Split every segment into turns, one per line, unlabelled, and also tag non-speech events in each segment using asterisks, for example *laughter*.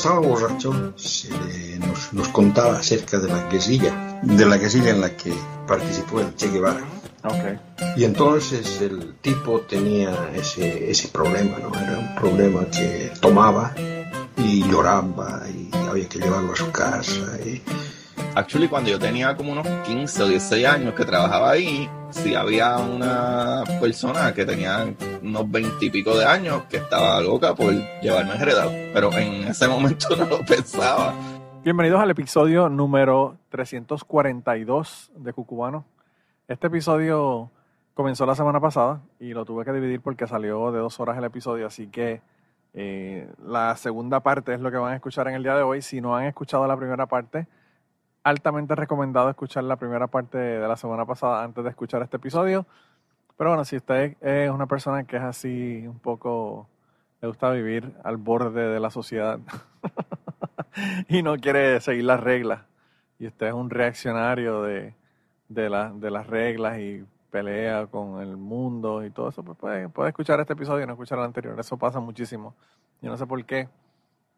Estaba borracho, nos, nos, contaba acerca de la guerrilla, de la guerrilla en la que participó el Che Guevara.
Okay.
Y entonces el tipo tenía ese, ese problema, ¿no? Era un problema que tomaba y lloraba y había que llevarlo a su casa. Y...
Actually, cuando yo tenía como unos 15 o 16 años que trabajaba ahí, sí había una persona que tenía unos 20 y pico de años que estaba loca por llevarme enredado, pero en ese momento *laughs* no lo pensaba.
Bienvenidos al episodio número 342 de Cucubano. Este episodio comenzó la semana pasada y lo tuve que dividir porque salió de dos horas el episodio, así que eh, la segunda parte es lo que van a escuchar en el día de hoy. Si no han escuchado la primera parte, altamente recomendado escuchar la primera parte de la semana pasada antes de escuchar este episodio. Pero bueno, si usted es una persona que es así un poco, le gusta vivir al borde de la sociedad *laughs* y no quiere seguir las reglas, y usted es un reaccionario de, de, de las reglas y pelea con el mundo y todo eso, pues puede, puede escuchar este episodio y no escuchar el anterior. Eso pasa muchísimo. Yo no sé por qué.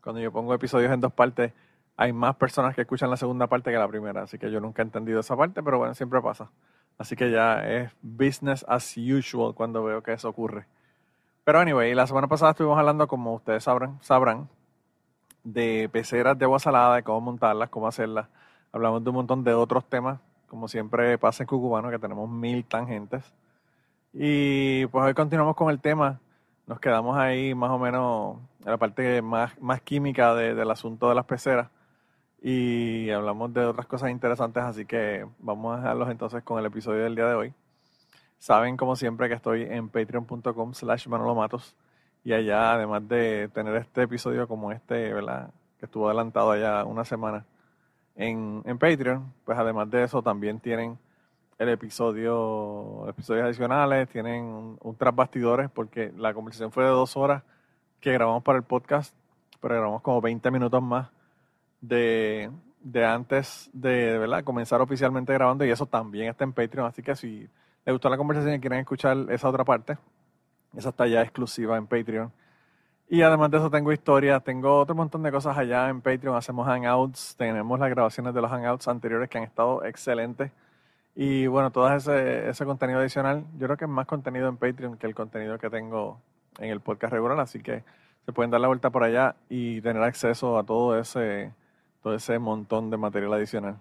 Cuando yo pongo episodios en dos partes, hay más personas que escuchan la segunda parte que la primera. Así que yo nunca he entendido esa parte, pero bueno, siempre pasa. Así que ya es business as usual cuando veo que eso ocurre. Pero anyway, la semana pasada estuvimos hablando, como ustedes sabrán, sabrán de peceras de agua salada, de cómo montarlas, cómo hacerlas. Hablamos de un montón de otros temas como siempre pasa en Cucubano, que tenemos mil tangentes. Y pues hoy continuamos con el tema. Nos quedamos ahí más o menos en la parte más, más química del asunto de las peceras. Y hablamos de otras cosas interesantes, así que vamos a dejarlos entonces con el episodio del día de hoy. Saben, como siempre, que estoy en patreon.com slash manolomatos. Y allá, además de tener este episodio como este, ¿verdad? Que estuvo adelantado allá una semana, en, en Patreon, pues además de eso también tienen el episodio, episodios adicionales, tienen un, un bastidores, porque la conversación fue de dos horas que grabamos para el podcast, pero grabamos como 20 minutos más de, de antes de, ¿verdad? comenzar oficialmente grabando y eso también está en Patreon, así que si les gustó la conversación y quieren escuchar esa otra parte, esa está ya exclusiva en Patreon. Y además de eso tengo historias, tengo otro montón de cosas allá en Patreon, hacemos hangouts, tenemos las grabaciones de los hangouts anteriores que han estado excelentes. Y bueno, todo ese, ese contenido adicional, yo creo que es más contenido en Patreon que el contenido que tengo en el podcast regular, así que se pueden dar la vuelta por allá y tener acceso a todo ese, todo ese montón de material adicional.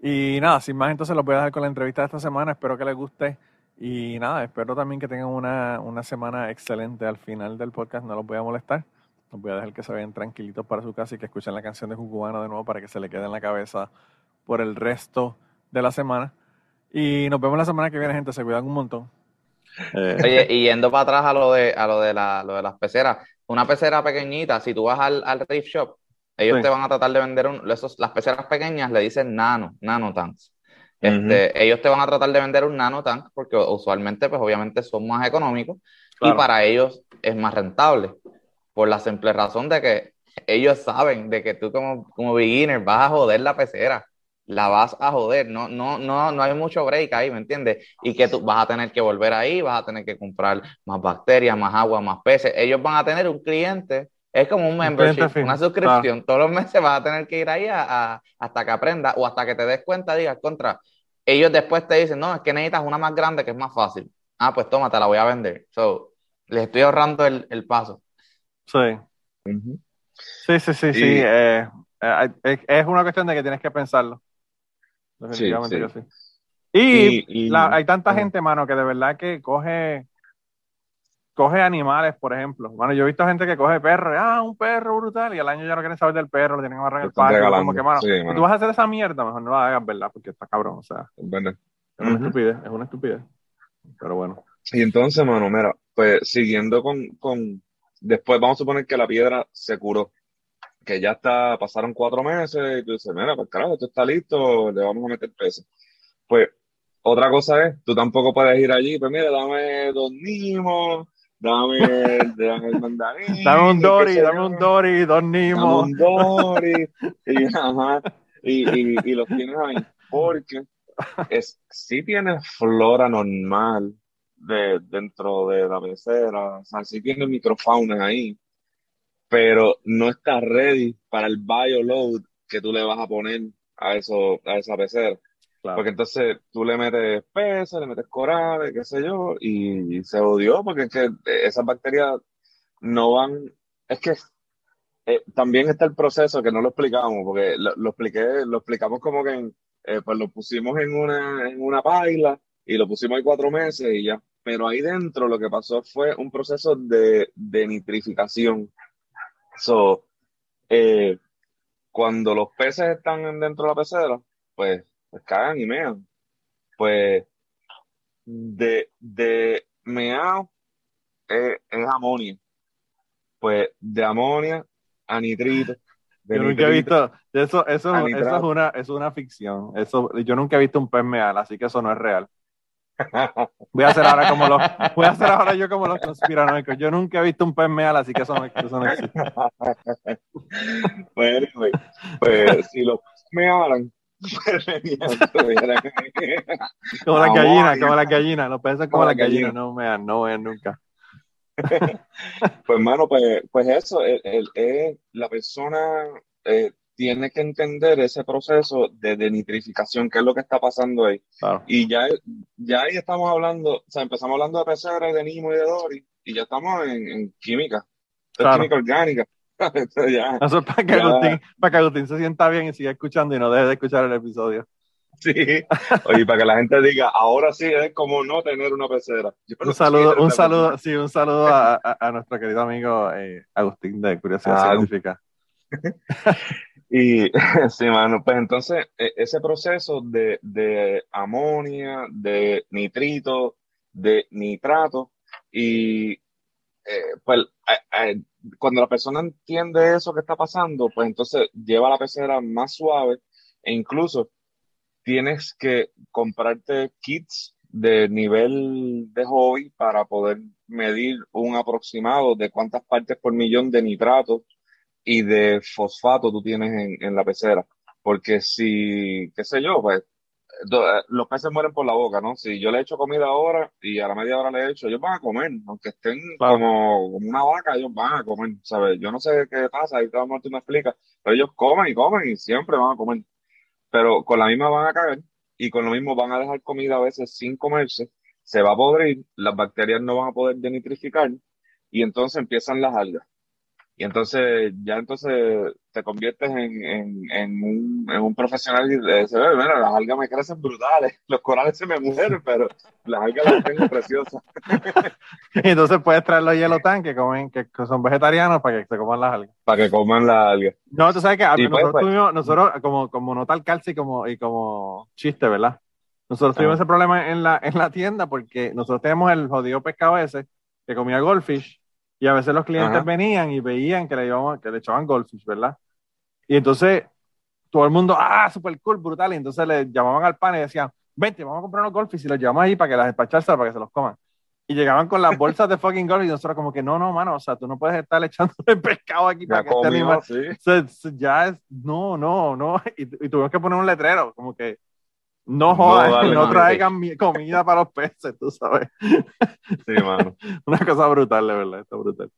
Y nada, sin más, entonces los voy a dejar con la entrevista de esta semana, espero que les guste. Y nada, espero también que tengan una, una semana excelente al final del podcast. No los voy a molestar. Los voy a dejar que se vayan tranquilitos para su casa y que escuchen la canción de Cucubano de nuevo para que se le quede en la cabeza por el resto de la semana. Y nos vemos la semana que viene, gente. Se cuidan un montón.
Eh. Oye, y yendo para atrás a lo de, a lo de, la, lo de las peceras, una pecera pequeñita, si tú vas al, al Reef Shop, ellos te van a tratar de vender un, esos, las peceras pequeñas le dicen nano, nano tanks. Este, ellos te van a tratar de vender un nanotank porque usualmente, pues obviamente son más económicos y para ellos es más rentable. Por la simple razón de que ellos saben de que tú como, como beginner vas a joder la pecera. La vas a joder, no, no, no, no hay mucho break ahí, ¿me entiendes? Y que tú vas a tener que volver ahí, vas a tener que comprar más bacterias, más agua, más peces. Ellos van a tener un cliente es como un membership, una suscripción. Todos los meses vas a tener que ir ahí hasta que aprenda o hasta que te des cuenta, digas, contra, ellos después te dicen, no, es que necesitas una más grande que es más fácil. Ah, pues toma, te la voy a vender. So, les estoy ahorrando el, el paso.
Sí. Sí, sí, sí, sí. Eh, eh, es una cuestión de que tienes que pensarlo. Definitivamente sí, sí. Y, hay tanta gente, mano, que de verdad que coge coge animales, por ejemplo. Bueno, yo he visto gente que coge perros, ah, un perro brutal, y al año ya no quieren saber del perro, lo tienen que amarrar en el parque. Como que, mano, tú vas a hacer esa mierda, mejor no la hagas, ¿verdad? Porque está cabrón, o sea. Es una estupidez, es una estupidez. Pero bueno.
Y entonces, mano, mira, pues siguiendo con, con, después vamos a suponer que la piedra se curó, que ya está, pasaron cuatro meses, y tú dices, mira, pues carajo, esto está listo, le vamos a meter peso. Pues, otra cosa es, tú tampoco puedes ir allí, pues mira, dame dos nimos, dame, dame el mandarín. *laughs*
Dame un Dory, dame un Dory, dos Nimo.
Dame un Dory. y, ajá, y, y, y, los tienes ahí. Porque es, sí tienes flora normal de, dentro de la pecera, o sea, sí tienes microfauna ahí, pero no está ready para el bioload que tú le vas a poner a eso, a esa pecera. Porque entonces tú le metes peces, le metes corales, qué sé yo, y se odió porque es que esas bacterias no van, es que eh, también está el proceso que no lo explicamos, porque lo, expliqué, lo explicamos como que eh, pues lo pusimos en una, en una paila y lo pusimos ahí cuatro meses y ya. Pero ahí dentro lo que pasó fue un proceso de, de nitrificación. So, eh, cuando los peces están dentro de la pecera, pues, pues cagan y mean. Pues de, de meao es, amonia. Pues de amonia a nitrito.
yo nunca he visto, eso, eso, eso es una, es una ficción. Eso, yo nunca he visto un pez meal, así que eso no es real. *laughs* Voy a hacer ahora como los, voy a hacer ahora yo como los conspiranoicos. Yo nunca he visto un pez meal, así que eso no, eso no existe.
Bueno, *laughs* pues, pues si los me hablan,
como las gallinas, como las gallinas, los peces como las gallinas, no me no vean nunca. *laughs*
pues, hermano, pues, pues eso, el, el, la persona eh, tiene que entender ese proceso de denitrificación, qué es lo que está pasando ahí. Y ya, ya ahí estamos hablando, o sea, empezamos hablando de PCR, de Nimo y de Dori, y ya estamos en, química, química orgánica.
Eso es para que, Agustín, para que Agustín se sienta bien y siga escuchando y no deje de escuchar el episodio.
Sí, oye, para que la gente diga, ahora sí es como no tener una pecera.
un saludo, un saludo, sí, un saludo a, a, nuestro querido amigo eh, Agustín de Curiosidad ah, Científica. *laughs*
Y *laughs* sí, mano, pues entonces e, ese proceso de, de amonia, de nitrito, de nitrato, y eh, pues cuando la persona entiende eso que está pasando, pues entonces lleva la pecera más suave e incluso tienes que comprarte kits de nivel de hobby para poder medir un aproximado de cuántas partes por millón de nitrato y de fosfato tú tienes en, en la pecera. Porque si, qué sé yo, pues los peces mueren por la boca, ¿no? Si yo le echo comida ahora y a la media hora le echo, ellos van a comer, aunque estén como, una vaca, ellos van a comer, ¿sabes? Yo no sé qué pasa, ahí todo tú me explicas, pero ellos comen y comen y siempre van a comer. Pero con la misma van a caer y con lo mismo van a dejar comida a veces sin comerse, se va a podrir, las bacterias no van a poder denitrificar y entonces empiezan las algas. Y entonces, ya entonces te conviertes en, en, en, un, en un profesional y dices, mira, las algas me crecen brutales, *laughs* los corales se me mueren, *laughs* pero las algas las tengo preciosas. *laughs*
y entonces puedes traer los hielo que comen, que son vegetarianos para que se coman las algas.
Para que coman las algas.
No, tú sabes que pues, nosotros, pues, tuvimos, nosotros, como, como nota al calcio y como, y como chiste, ¿verdad? Nosotros tuvimos ese problema en la, en la tienda porque nosotros tenemos el jodido pescado ese que comía goldfish y a veces los clientes venían y veían que le, que le echaban goldfish, ¿verdad? Y entonces todo el mundo, ah, super cool, brutal. Y entonces le llamaban al pan y decían, vente, vamos a comprar unos goldfish y los llevamos ahí para que las despacharse, para que se los coman. Y llegaban con las bolsas de fucking goldfish y nosotros como que, no, no, mano, o sea, tú no puedes estar echando el *laughs* pescado aquí para que este animal... ya es, no, no, no. *laughs* Y, y tuvimos que poner un letrero, como que no jodan, no, traigan comida para los peces, tú sabes.
Sí, mano. *laughs*
Una cosa brutal, de verdad, está brutal.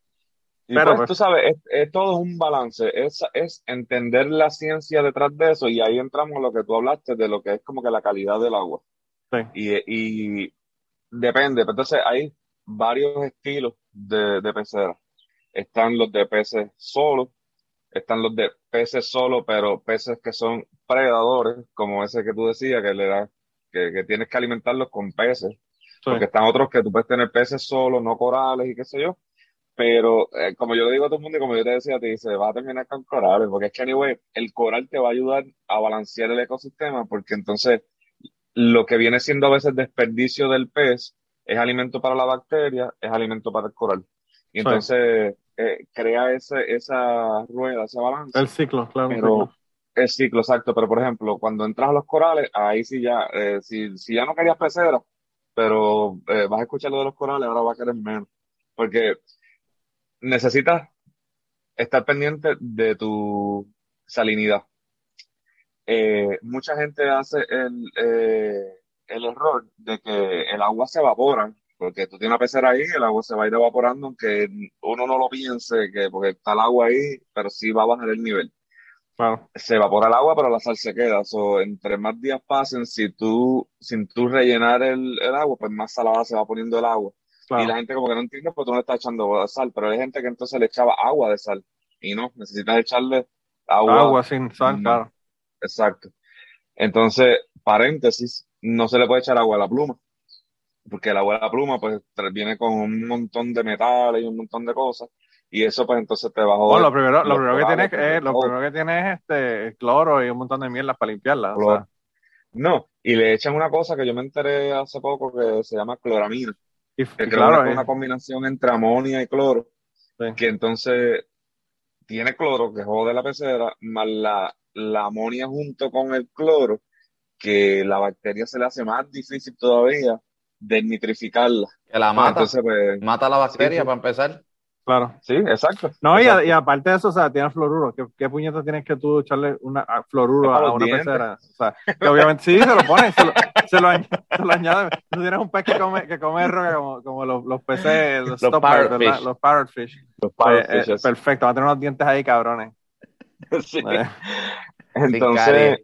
Pero pues, pues, tú sabes, es, todo un balance, es, es entender la ciencia detrás de eso y ahí entramos a lo que tú hablaste de lo que es como que la calidad del agua. Sí. Y, y depende, pues, entonces hay varios estilos de, de peceras. Están los de peces solos, están los de peces solo, pero peces que son predadores, como ese que tú decías, que le da, que, tienes que alimentarlos con peces. Porque están otros que tú puedes tener peces solo, no corales y qué sé yo. Pero eh, como yo le digo a todo el mundo y como yo te decía, te dice, va a terminar con corales, porque es que anyway, el coral te va a ayudar a balancear el ecosistema, porque entonces lo que viene siendo a veces desperdicio del pez es alimento para la bacteria, es alimento para el coral. Y entonces eh, crea ese, esa rueda, ese balance.
El ciclo, claro.
Pero, el ciclo, exacto. Pero, por ejemplo, cuando entras a los corales, ahí sí ya, eh, si, si ya no querías pecera, pero eh, vas a escuchar lo de los corales, ahora va a querer menos. Porque necesitas estar pendiente de tu salinidad. mucha gente hace el, el error de que el agua se evapora porque tú tienes una pecera ahí, el agua se va a ir evaporando, aunque uno no lo piense, que porque está el agua ahí, pero sí va a bajar el nivel. Se evapora el agua, pero la sal se queda. So, entre más días pasen, si tú, sin tú rellenar el, el agua, pues más salada se va poniendo el agua. Y la gente como que no entiende, pues tú no estás echando sal, pero hay gente que entonces le echaba agua de sal. Y no, necesitas echarle agua.
Agua sin sal, claro.
Exacto. Entonces, paréntesis, no se le puede echar agua a la pluma, porque la pluma pues viene con un montón de metales y un montón de cosas, y eso pues entonces te va a
joder. lo primero, lo primero que tienes es, lo primero que tienes es este cloro y un montón de mierda para limpiarla.
No, y le echan una cosa que yo me enteré hace poco que se llama cloramina.
Y, que claro,
es una combinación entre amonia y cloro, que entonces tiene cloro que jode la pecera, más la, la amonia junto con el cloro, que la bacteria se le hace más difícil todavía desnitrificarla.
Que la mata. Entonces, pues, mata la bacteria para empezar.
Claro.
Sí, exacto.
No, Y, aparte de eso, o sea, tiene fluoruro. ¿Qué, qué puñetas tienes que tú echarle una, fluoruro a, una pecera? O sea, que obviamente sí, se lo pones, se lo, se lo, añade, Tú tienes un pez que come, que come roca como, como los, los peces, los,
los parrotfish.
Los parrotfish. Los parrotfish. Pues, eh, perfecto, va a tener unos dientes ahí, cabrones. *laughs*
Sí. Eh. Entonces,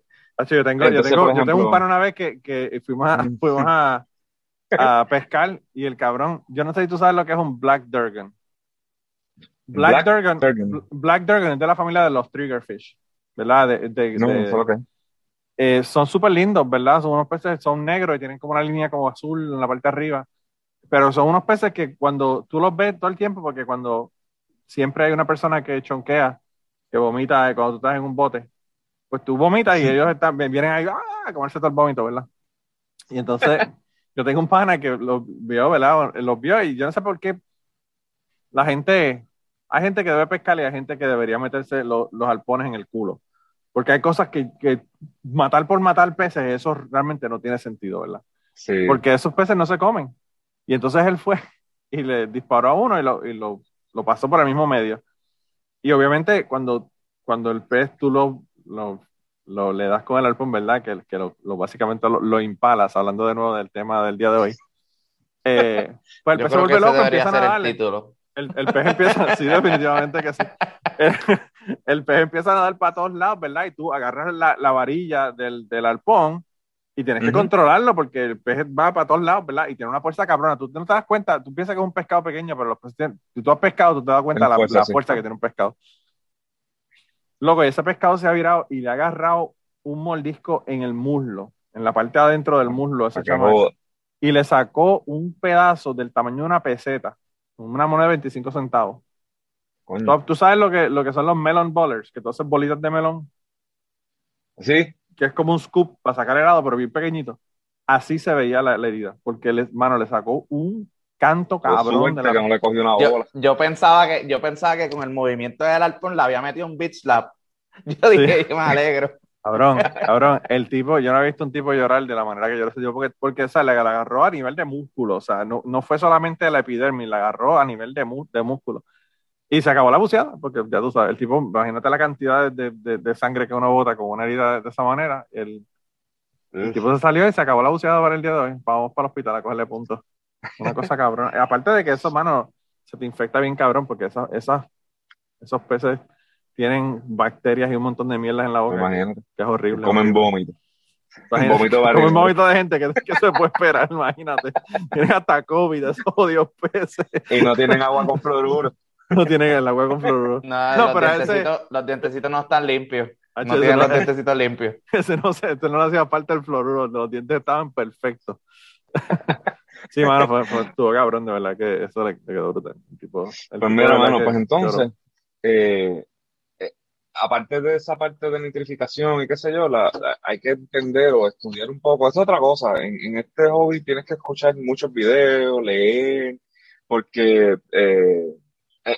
yo tengo, yo tengo, yo tengo un pan una vez que, que fuimos, a, *laughs* fuimos a, a, *laughs* pescar y el cabrón, yo no sé si tú sabes lo que es un Black Durgan. Black, Durgan, Black Durgan es de la familia de los Triggerfish, ¿verdad? De,
no, de,
eh, son súper lindos, ¿verdad? Son unos peces, son negros y tienen como una línea como azul en la parte de arriba. Pero son unos peces que cuando tú los ves todo el tiempo, porque cuando siempre hay una persona que chonquea, que vomita cuando tú estás en un bote, pues tú vomitas y ellos están, vienen ahí ¡ah! a comerse todo el vómito, ¿verdad? Y entonces *laughs* yo tengo un pana que los vio, ¿verdad? Los vio y yo no sé por qué la gente, hay gente que debe pescar y hay gente que debería meterse los alpones en el culo. Porque hay cosas que, que, matar por matar peces, eso realmente no tiene sentido, ¿verdad?
Sí.
Porque esos peces no se comen. Y entonces él fue *laughs* y le disparó a uno y lo, y lo, lo pasó por el mismo medio. Y obviamente cuando, cuando el pez tú lo, lo, lo, le das con el arpón, ¿verdad? Que, que lo, básicamente lo, impalas, hablando de nuevo del tema del día de hoy. Eh, *laughs* pues el pez se vuelve loco, empieza a nadar. El, el, pez empieza, sí, definitivamente que sí. *laughs* El, pez empieza a nadar para todos lados, ¿verdad? Y tú agarras la, la varilla del, del arpón y tienes que controlarlo porque el pez va para todos lados, ¿verdad? Y tiene una fuerza cabrona. Tú no te das cuenta, tú piensas que es un pescado pequeño, pero los peces, si tú has pescado, tú te das cuenta de la, la fuerza que tiene un pescado. Loco, ese pescado se ha virado y le ha agarrado un mordisco en el muslo, en la parte de adentro del muslo ese chamaco, y le sacó un pedazo del tamaño de una peseta, una moneda de 25 centavos. ¿Tú, sabes lo que, lo que son los melon ballers, que todas bolitas de melón.
Sí.
Que es como un scoop para sacar helado, pero bien pequeñito. Así se veía la, herida, porque le, mano, le sacó un canto cabrón. De
la... le cogió una
bola. Yo, pensaba que, yo pensaba que con el movimiento del arpón le había metido un bitch slap. *laughs* Yo dije, me alegro.
Cabrón, cabrón, el tipo, yo no he visto un tipo llorar de la manera que yo lo sé yo, porque, porque o le, agarró a nivel de músculo, o sea, no, no fue solamente la epidermis, la agarró a nivel de, de músculo. Y se acabó la buceada, porque ya tú sabes, el tipo, imagínate la cantidad de, de, de sangre que uno bota con una herida de, esa manera, el, el, tipo se salió y se acabó la buceada para el día de hoy. Vamos para el hospital a cogerle puntos. Una cosa cabrón. Aparte de que eso, mano, se te infecta bien cabrón, porque esas, esas, esos peces tienen bacterias y un montón de mierdas en la boca.
Imagínate.
Que es horrible.
Comen vómito.
Vómito Comen vómito de gente, que, que, se puede esperar, imagínate. Tienen hasta COVID, esos odios peces.
Y no tienen agua con fluoruro.
No tienen el agua con *laughs* fluoruro.
No, los, pero dientecitos, ese... los dientecitos no están limpios. No tienen los dientecitos limpios. *laughs*
Ese no, sé, no le hacía falta el fluoruro, los dientes estaban perfectos. *laughs* Sí, mano, fue, fue, estuvo cabrón, de verdad que eso le, quedó brutal. Tipo,
pues mira, mano, pues entonces, eh, eh, aparte de esa parte de nitrificación y qué sé yo, la, hay que entender o estudiar un poco. Es otra cosa. En, en, este hobby tienes que escuchar muchos videos, leer, porque, eh, eh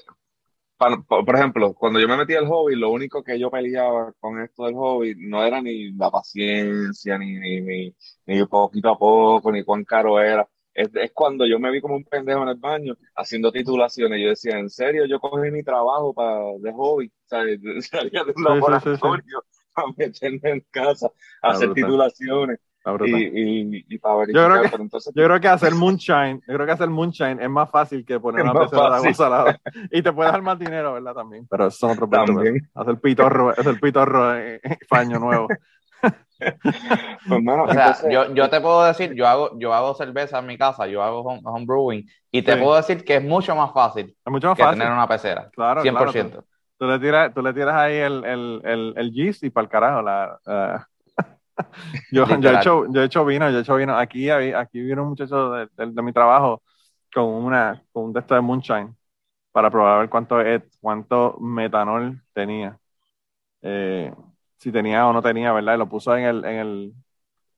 por ejemplo, cuando yo me metí al hobby, lo único que yo peleaba con esto del hobby no era ni la paciencia, ni, ni, ni, ni poquito a poco, ni cuán caro era es, cuando yo me vi como un pendejo en el baño haciendo titulaciones. Yo decía, ¿en serio? Yo cogí mi trabajo para, de hobby, o sea, salía de un laboratorio *laughs* para meterme en casa, a hacer titulaciones. y, y, para
verificar. Yo creo, que, entonces, yo creo que *laughs* hacer moonshine, yo creo que hacer moonshine es más fácil que poner una pecera de agua salada. Y te puedes dar más dinero, ¿verdad? También. Pero eso es otro punto. Hacer pitorro, hacer pitorro en, año nuevo. *laughs*
Pues, o sea, yo, yo, te puedo decir, yo hago, yo hago cerveza en mi casa, yo hago home, brewing, y te puedo decir que es mucho más fácil,
es mucho más que fácil.
tener una pecera.
Claro, 100%. tú, le tiras, tú le tiras ahí el, el, el, el yeast y para el carajo la, uh, *laughs* yo, yo, he hecho, yo he hecho vino, yo he hecho vino. Aquí, aquí vino un muchacho de, de, mi trabajo con una con un texto de moonshine para probar ver cuánto cuánto metanol tenía. Eh, si tenía o no tenía, ¿verdad? Y lo puso en el, en el,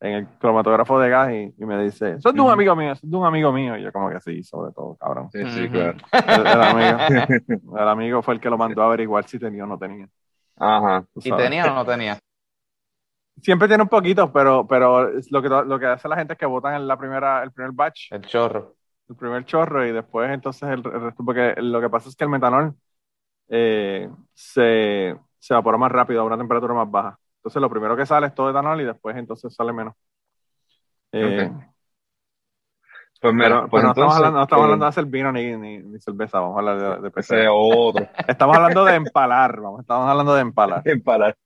en el cromatógrafo de gas y, me dice, sos de un amigo mío, sos de un amigo mío. Y yo como que sí, sobre todo, cabrón.
Sí, sí, claro.
El, amigo, *laughs* el, amigo, fue el que lo mandó a averiguar si tenía o no tenía.
Ajá.
¿Y tenía o no tenía?
Siempre tiene un poquito, pero, pero lo, que, lo que hace la gente es que votan en la primera, el primer batch.
El chorro.
El primer chorro y después entonces el, resto, porque lo que pasa es que el metanol eh, se, se evapora más rápido a una temperatura más baja. Entonces lo primero que sale es todo etanol y después entonces sale menos. Eh,
pues mira,
pues no, estamos hablando, no estamos eh, hablando de hacer vino ni, ni, cerveza, vamos a hablar de,
de otro. *laughs*
Estamos hablando de empalar, vamos, estamos hablando de empalar. *laughs*
empalar.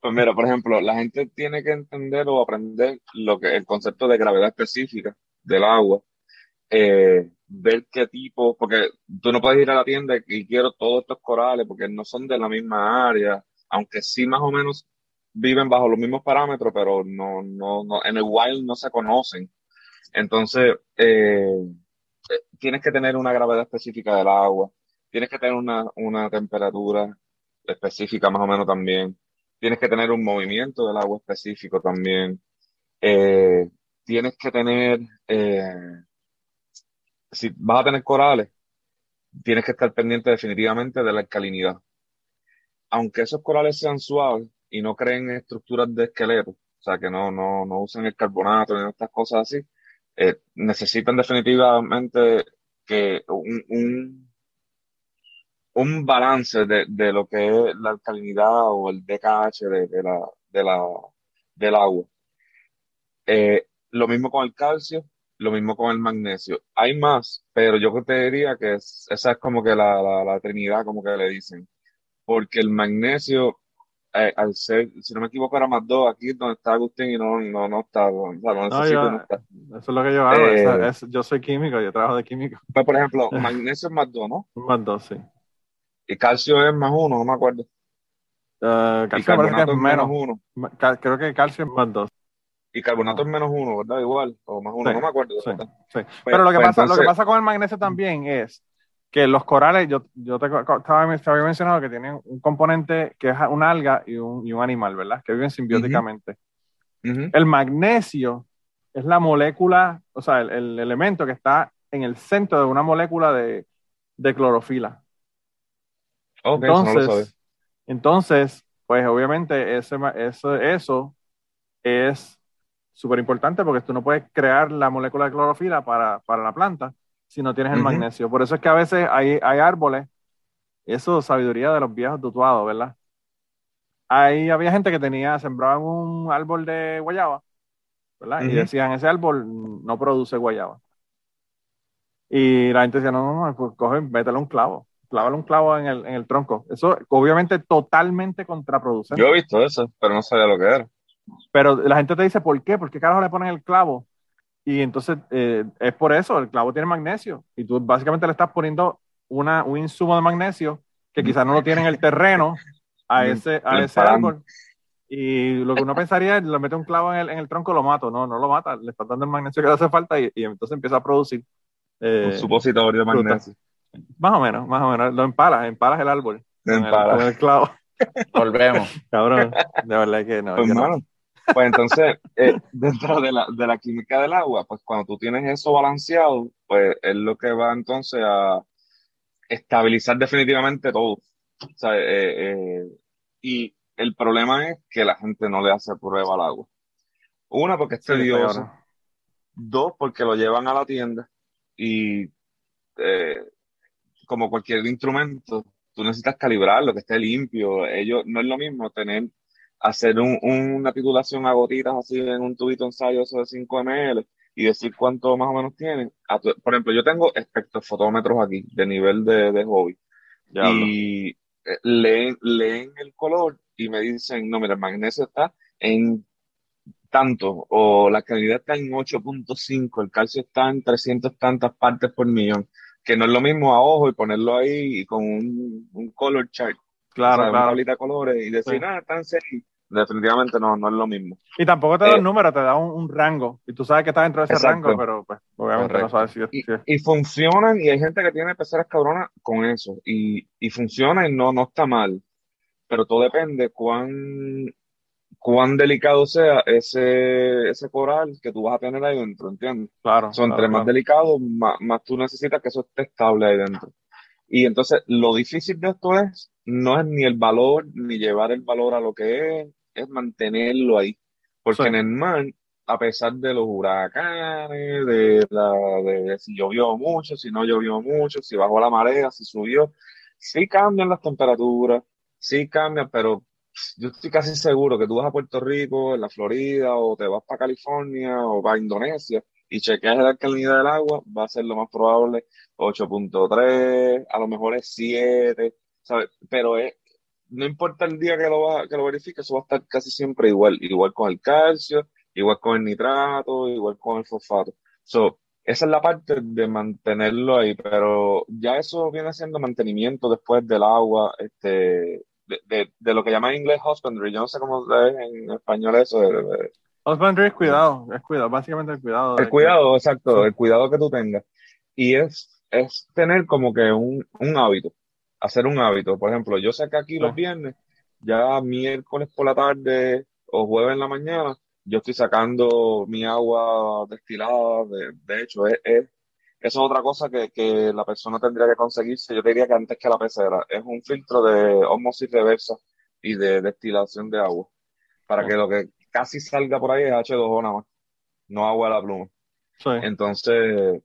Pues mira, por ejemplo, la gente tiene que entender o aprender lo que el concepto de gravedad específica del agua, eh, ver qué tipo, porque tú no puedes ir a la tienda y quiero todos estos corales porque no son de la misma área, aunque sí más o menos viven bajo los mismos parámetros, pero no, no, no en el wild no se conocen. Entonces, eh, eh, tienes que tener una gravedad específica del agua, tienes que tener una, una temperatura específica más o menos también tienes que tener un movimiento del agua específico también. Eh, tienes que tener, eh, si vas a tener corales, tienes que estar pendiente definitivamente de la alcalinidad. Aunque esos corales sean suaves y no creen estructuras de esqueleto, o sea, que no, no, no usen el carbonato ni estas cosas así, eh, necesitan definitivamente que un un balance de, de, lo que es la alcalinidad o el DKH de la, de la, del agua. Eh, lo mismo con el calcio, lo mismo con el magnesio. Hay más, pero yo te diría que esa es como que la, la, la, trinidad, como que le dicen. Porque el magnesio, eh, al ser, si no me equivoco, era más dos aquí donde está Agustín y no, no, no está. no
Eso es lo que yo hago. Eh, yo soy químico, yo trabajo de químico.
Pues, por ejemplo, *laughs* magnesio es más dos, ¿no?
Más dos, sí.
Y calcio es más uno, no me acuerdo.
Uh, calcio y carbonato es menos, uno. creo que calcio es más dos.
Y carbonato es menos uno, ¿verdad? Igual, o más uno, no me acuerdo.
Sí, sí. Pero lo que, pues pasa, lo que pasa con el magnesio también es que los corales, yo, yo te, estaba, había mencionado que tienen un componente que es un alga y un, y un animal, ¿verdad? Que viven simbióticamente. El magnesio es la molécula, o sea, el, el, elemento que está en el centro de una molécula de, de clorofila entonces, entonces, pues obviamente ese, eso es súper importante porque tú no puedes crear la molécula de clorofila para, la planta si no tienes el magnesio. Por eso es que a veces hay, hay árboles, eso es sabiduría de los viejos tutuados, ¿verdad? Ahí había gente que tenía, sembraban un árbol de guayaba, ¿verdad? Y decían, ese árbol no produce guayaba. Y la gente decía, no, no, no, pues coge, métele un clavo clavarle un clavo en el, en el tronco. Eso obviamente totalmente contraproducente.
Yo he visto eso, pero no sabía lo que era.
Pero la gente te dice, ¿por qué? ¿Por qué carajo le ponen el clavo? Y entonces eh, es por eso, el clavo tiene magnesio. Y tú básicamente le estás poniendo una, un insumo de magnesio que quizás no lo tiene en el terreno a ese, a ese árbol. Y lo que uno pensaría es, le mete un clavo en el, en el tronco, lo mato. No, no lo mata. Le está dando el magnesio que le hace falta y, entonces empieza a producir.
Eh, un supositorio de magnesio.
Más o menos, más o menos. Lo empalas, empalas el árbol. Con el, clavo.
Volvemos. *laughs*
Cabrón, de verdad que no.
Pues, pues entonces, eh, dentro de la, de la química del agua, pues cuando tú tienes eso balanceado, pues es lo que va entonces a estabilizar definitivamente todo. O sea, eh, eh, y el problema es que la gente no le hace prueba al agua. Una, porque es tedioso. Dos, porque lo llevan a la tienda y como cualquier instrumento, tú necesitas calibrarlo, que esté limpio. Ellos, no es lo mismo tener hacer una titulación a gotitas así en un tubito ensayo eso de 5 ml y decir cuánto más o menos tienen. Por ejemplo, yo tengo espectrofotómetros aquí de nivel de, de hobby y eh, leen, leen el color y me dicen, no, mira, el magnesio está en tanto, o la calidad está en 8.5, el calcio está en 300 tantas partes por millón, que no es lo mismo a ojo y ponerlo ahí con un, un color chart. Claro, claro. Una tablita de colores y decir, ah, están seis definitivamente no, no es lo mismo.
Y tampoco te da un eh, número, te da un, rango. Y tú sabes que está dentro de ese rango, pero pues, obviamente no sabes si es,
y, funcionan, y hay gente que tiene peceras cabronas con eso. Y, y funciona y no, no está mal. Pero todo depende cuán, cuán delicado sea ese, ese coral que tú vas a tener ahí dentro, ¿entiendes?
Claro.
Son entre más delicado, más, más tú necesitas que eso esté estable ahí dentro. Y entonces lo difícil de esto es, no es ni el valor, ni llevar el valor a lo que es, es mantenerlo ahí. Porque en el mar, a pesar de los huracanes, de, la, de si llovió mucho, si no llovió mucho, si bajó la marea, si subió, sí cambian las temperaturas, sí cambian, pero yo estoy casi seguro que tú vas a Puerto Rico, en la Florida, o te vas para California, o para Indonesia, y chequeas la alcalinidad del agua, va a ser lo más probable 8.3, a lo mejor es 7, ¿sabes? Pero es, no importa el día que lo, va, que lo verifique, eso va a estar casi siempre igual, igual con el calcio, igual con el nitrato, igual con el fosfato. So, esa es la parte de mantenerlo ahí, pero ya eso viene siendo mantenimiento después del agua, este, de, de, lo que llaman en inglés husbandry, yo no sé cómo es en español eso.
Husbandry es cuidado, es cuidado, básicamente el cuidado.
El cuidado, exacto, el cuidado que tú tengas. Y es, es tener como que un, un hábito hacer un hábito. Por ejemplo, yo sé que aquí los viernes, ya miércoles por la tarde o jueves en la mañana, yo estoy sacando mi agua destilada. De, de hecho, es, es, eso es otra cosa que, que, la persona tendría que conseguirse. Yo diría que antes que la pecera, es un filtro de osmosis reversa y de destilación de agua. Para que lo que casi salga por ahí es H2O nada más, no agua de la pluma. Entonces,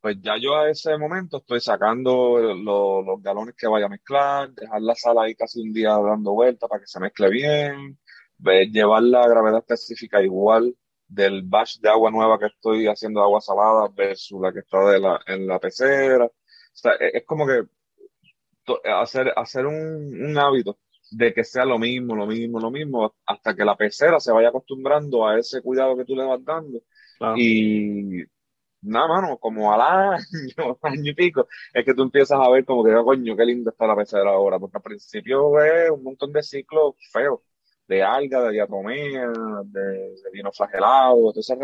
pues ya yo a ese momento estoy sacando los galones que vaya a mezclar, dejar la sala ahí casi un día dando vueltas para que se mezcle bien, llevar la gravedad específica igual del batch de agua nueva que estoy haciendo de agua salada versus la que está de la, en la pecera. O sea, e, es como que hacer, hacer un, un hábito de que sea lo mismo, lo mismo, lo mismo, hasta que la pecera se vaya acostumbrando a ese cuidado que tú le vas dando. Y nada, mano, como al año, *laughs* año y pico, es que tú empiezas a ver como que, oh, coño, qué lindo está la pecera ahora, porque al principio es un montón de ciclos feos, de alga, de diatomea, de, de vino flagelado, todo ese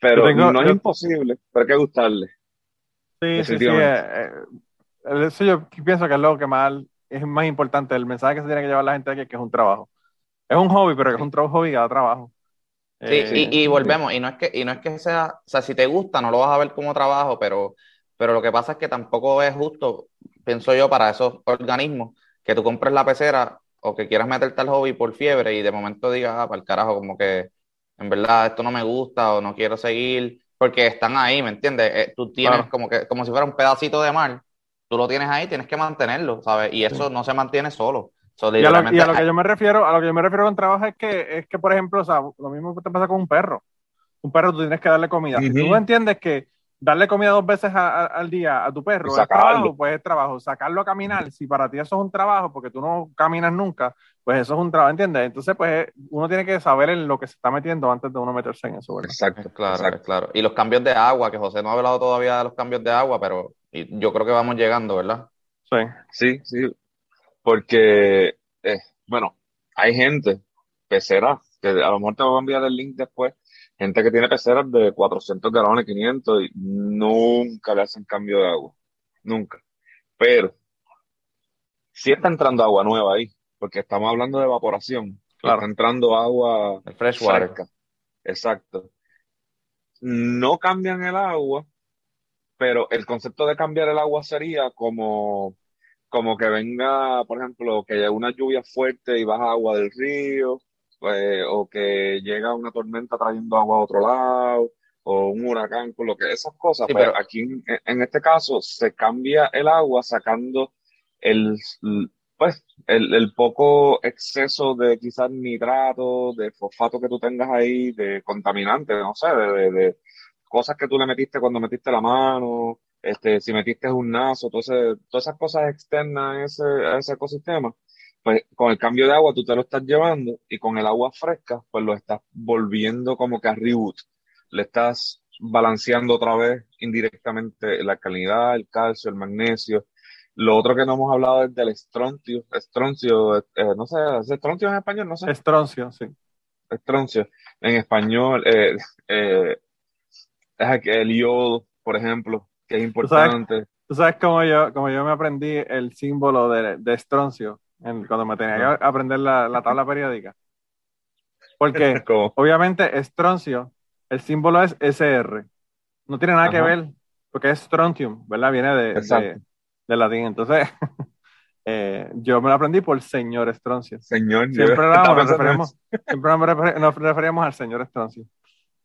Pero no es imposible, pero hay que gustarle.
Sí, sí, sí. Eh, eh, eso yo pienso que es lo que más es más importante, el mensaje que se tiene que llevar la gente aquí es que es un trabajo. Es un hobby, pero es un trabajo hobby cada trabajo.
Sí, y, y, volvemos, y no es que, y no es que sea, o sea, si te gusta, no lo vas a ver como trabajo, pero, pero lo que pasa es que tampoco es justo, pienso yo, para esos organismos, que tú compres la pecera o que quieras meterte al hobby por fiebre y de momento digas, ah, para el carajo, como que en verdad esto no me gusta o no quiero seguir, porque están ahí, ¿me entiendes? Eh, tú tienes como que, como si fuera un pedacito de mar, tú lo tienes ahí, tienes que mantenerlo, ¿sabes? Y eso no se mantiene solo.
Y a, lo, que yo me refiero, a lo que yo me refiero con trabajo es que, es que, por ejemplo, o sea, lo mismo te pasa con un perro. Un perro tú tienes que darle comida. Si tú entiendes que darle comida dos veces al día a tu perro es trabajo, pues es trabajo. Sacarlo a caminar, si para ti eso es un trabajo, porque tú no caminas nunca, pues eso es un trabajo, ¿entiendes? Entonces, pues uno tiene que saber en lo que se está metiendo antes de uno meterse en eso,
Exacto, claro, claro. Y los cambios de agua, que José no ha hablado todavía de los cambios de agua, pero yo creo que vamos llegando, ¿verdad?
Sí. Sí, sí porque, eh, bueno, hay gente, peceras, que a lo mejor te voy a enviar el link después, gente que tiene peceras de 400 galones, 500 y nunca le hacen cambio de agua, nunca. Pero, si está entrando agua nueva ahí, porque estamos hablando de evaporación, claro. está entrando agua
fresca.
Exacto. No cambian el agua, pero el concepto de cambiar el agua sería como como que venga, por ejemplo, que haya una lluvia fuerte y baja agua del río, pues, o que llega una tormenta trayendo agua a otro lado, o un huracán, con lo que esas cosas. Pero aquí en, este caso se cambia el agua sacando el, pues el, el, poco exceso de quizás nitrato, de fosfato que tú tengas ahí, de contaminante, no sé, de, de, cosas que tú le metiste cuando metiste la mano, este, si metiste un naso, entonces, todas esas cosas externas a ese, a ese ecosistema, pues con el cambio de agua tú te lo estás llevando y con el agua fresca, pues lo estás volviendo como que a reboot. Le estás balanceando otra vez indirectamente la calidad, el calcio, el magnesio. Lo otro que no hemos hablado es del estroncio. Estroncio, eh, no sé, ¿es estroncio en español? No sé.
Estroncio, sí.
Estroncio. En español, eh, *laughs* eh, el yodo, por ejemplo, que es importante.
¿Tú sabes, cómo, yo, cómo yo me aprendí el símbolo de, de estroncio cuando me tenía que aprender la, la tabla periódica? Porque *laughs* obviamente estroncio el símbolo es SR. No tiene nada que ver, porque es strontium, ¿verdad? Viene de, de, latín. Entonces, *laughs* eh, yo me lo aprendí por señor Estroncio.
Señor, *laughs*
siempre, nos, referimos, siempre nos referíamos al señor Estroncio.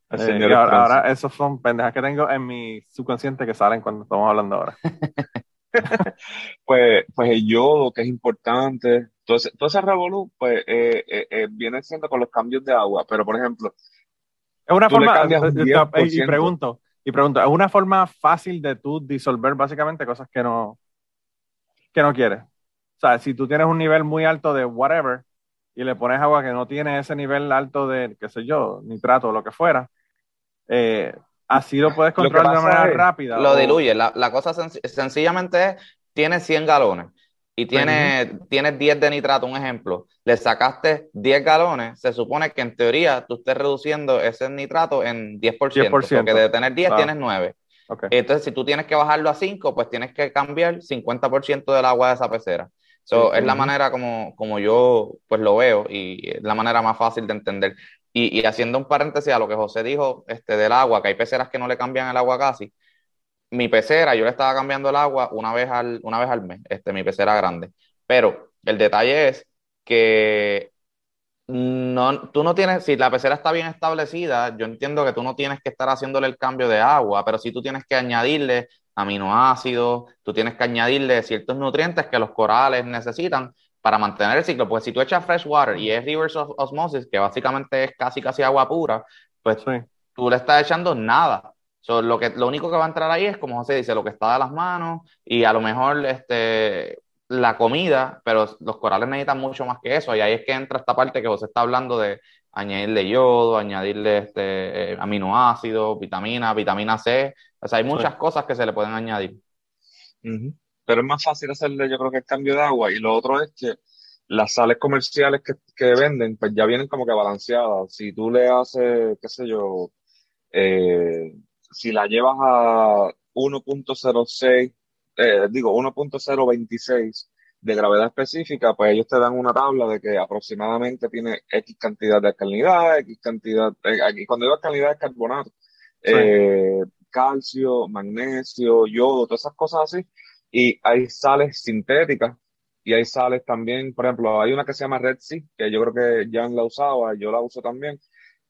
Eh, ahora, esos son pendejas que tengo en mi subconsciente que salen cuando estamos hablando ahora. *laughs*
pues, pues el yodo, que es importante. Entonces, todo ese revolú, pues, eh, viene siendo con los cambios de agua. Pero, por ejemplo,
es una forma, y pregunto, y pregunto, ¿es una forma fácil de tú disolver básicamente cosas que no, que no quieres? O sea, si tú tienes un nivel muy alto de whatever y le pones agua que no tiene ese nivel alto de, qué sé yo, nitrato o lo que fuera, eh, así lo puedes controlar de manera rápida.
Lo diluye. La, la cosa sencillamente es, tiene 100 galones y tienes, 10 de nitrato, un ejemplo, le sacaste 10 galones, se supone que en teoría tú estés reduciendo ese nitrato en 10%, porque de tener 10 tienes 9. Entonces, si tú tienes que bajarlo a 5, pues tienes que cambiar 50% del agua de esa pecera. So, Es la manera como, como yo pues lo veo y es la manera más fácil de entender. Y, haciendo un paréntesis a lo que José dijo este, del agua, que hay peceras que no le cambian el agua casi, mi pecera, yo le estaba cambiando el agua una vez al, una vez al mes, este, mi pecera grande. Pero el detalle es que no, tú no tienes, si la pecera está bien establecida, yo entiendo que tú no tienes que estar haciéndole el cambio de agua, pero sí tú tienes que añadirle aminoácidos, tú tienes que añadirle ciertos nutrientes que los corales necesitan para mantener el ciclo. Pues si tú echas fresh water y es reverse osmosis, que básicamente es casi casi agua pura, pues tú le estás echando nada lo, que, lo único que va a entrar ahí es, como José dice, lo que está de las manos y a lo mejor este, la comida, pero los corales necesitan mucho más que eso. Y ahí es que entra esta parte que José está hablando de añadirle yodo, añadirle este, eh, aminoácidos, vitamina, vitamina C. O sea, hay muchas cosas que se le pueden añadir.
Pero es más fácil hacerle, yo creo que el cambio de agua. Y lo otro es que las sales comerciales que, que venden, pues ya vienen como que balanceadas. Si tú le haces, qué sé yo, eh, si la llevas a 1.06, eh, digo 1.026 de gravedad específica, pues ellos te dan una tabla de que aproximadamente tiene X cantidad de alcalinidad, X cantidad, eh, cuando digo alcalinidad es carbonato, eh, calcio, magnesio, yodo, todas esas cosas así, y hay sales sintéticas y hay sales también, por ejemplo, hay una que se llama Red Sea, que yo creo que Jan la usaba, yo la uso también,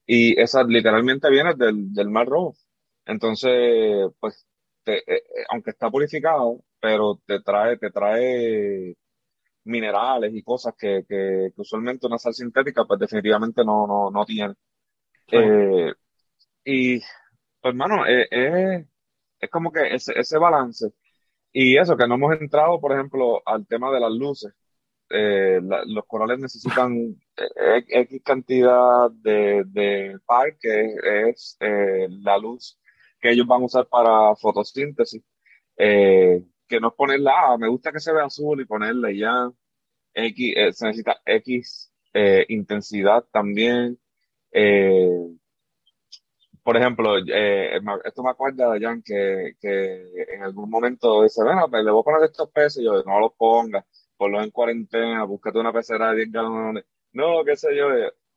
y esa literalmente viene del, del Mar Rojo. Entonces, pues, eh, eh, aunque está purificado, pero te trae, te trae minerales y cosas que, que, usualmente una sal sintética, pues definitivamente no, no, no tiene. Eh, y, pues, hermano, es como que ese, ese balance. Y eso, que no hemos entrado, por ejemplo, al tema de las luces. los corales necesitan X cantidad de, de par, que es, la luz que ellos van a usar para fotosíntesis, eh, que no es ponerla, ah, me gusta que se vea azul y ponerle ya X, eh, se necesita X eh, intensidad también. Por ejemplo, esto me acuerda de Jan que, que en algún momento dice, bueno, pues le voy a poner estos peces, y yo, no los pongas, ponlo en cuarentena, búscate una pecera de 10 galones. No, qué sé yo,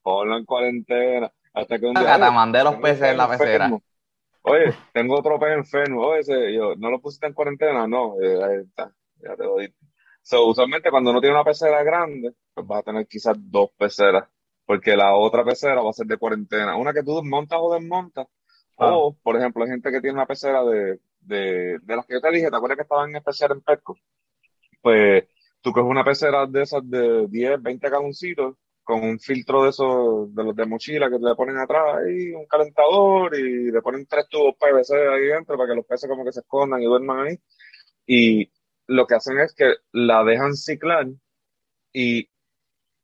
ponlo en cuarentena. Hasta que un
día. mandé los peces en la pecera.
Oye, tengo otro pez enfermo. Oye, yo, ¿no lo pusiste en cuarentena? No, eh, ahí está, ya te lo dije. So, usualmente cuando uno tiene una pecera grande, pues vas a tener quizás dos peceras, porque la otra pecera va a ser de cuarentena. Una que tú montas o desmontas. Ah. O, por ejemplo, hay gente que tiene una pecera de, de, de las que yo te dije, ¿te acuerdas que estaban en especial en Pesco? Pues tú coges una pecera de esas de 10, 20 galoncitos con un filtro de esos, de los de mochila que le ponen atrás y un calentador y le ponen tres tubos PVC ahí dentro para que los peces como que se escondan y duerman ahí. Y lo que hacen es que la dejan ciclar y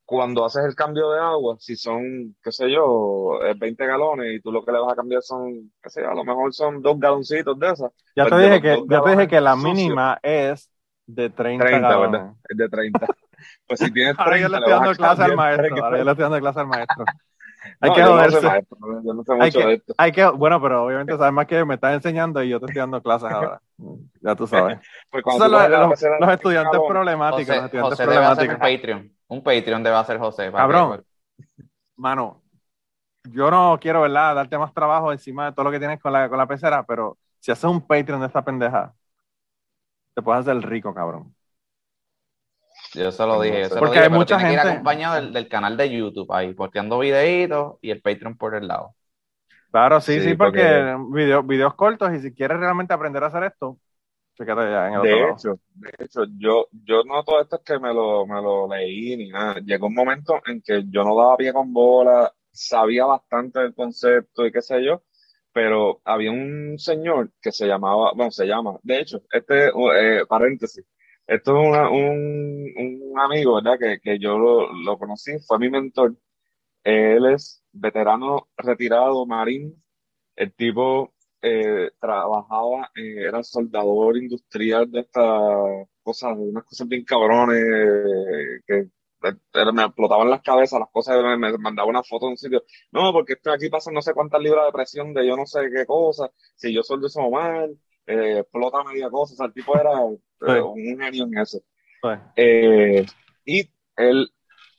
cuando haces el cambio de agua, si son, qué sé yo, 20 eh, galones y tú lo que le vas a cambiar son, qué sé yo, a lo mejor son dos galoncitos de esas.
Ya pues te dije que, ya te dije que la mínima es de 30, 30 ¿verdad?
Es de 30. pues si tienes *laughs* 30,
ahora yo le estoy dando clase al maestro. Ahora *laughs* yo le estoy dando clase al maestro. Hay que joderse.
yo no sé mucho hay
que,
de esto.
Hay que, bueno, pero obviamente sabes más que me estás enseñando y yo te estoy dando clases ahora. Ya tú *laughs* sabes.
pues
Son los, los, los, estudiantes problemáticos.
José,
los estudiantes
José
problemáticos.
debe hacer un Patreon. Un Patreon debe hacer José. para
Cabrón.
que-
Mano, yo no quiero, ¿verdad?, darte más trabajo encima de todo lo que tienes con la, con la pecera, pero si haces un Patreon de esta pendeja, te puedes hacer rico, cabrón.
Yo se lo dije. Yo se lo
Porque
dije,
hay
pero
mucha
tiene que ir
gente-
acompañado del, del canal de YouTube ahí, posteando videitos y el Patreon por el lado.
Claro, sí, sí,
Sí,
porque,
porque-
video- videos cortos y si quieres realmente aprender a hacer esto, fíjate ya en el otro
De
lado.
hecho, de hecho, yo, yo no todo esto es que me lo, me lo leí ni nada. Llegó un momento en que yo no daba pie con bola, sabía bastante del concepto y qué sé yo, pero había un señor que se llamaba, bueno, se llama, de hecho, este, eh, paréntesis, esto es una- un, un amigo, ¿verdad? Que, que yo lo, lo conocí, fue mi mentor. Él es veterano retirado marín. El tipo eh, trabajaba, eh, era soldador industrial de estas cosas, de unas cosas bien cabrones, eh, que me explotaban las cabezas, las cosas, me, me mandaba una foto de un sitio. No, porque esto aquí pasan no sé cuántas libras de presión de yo no sé qué cosa, si yo soldo eso mal, explota media cosa, o sea, el tipo era
Sí.
un genio en eso.
Pues,
y él,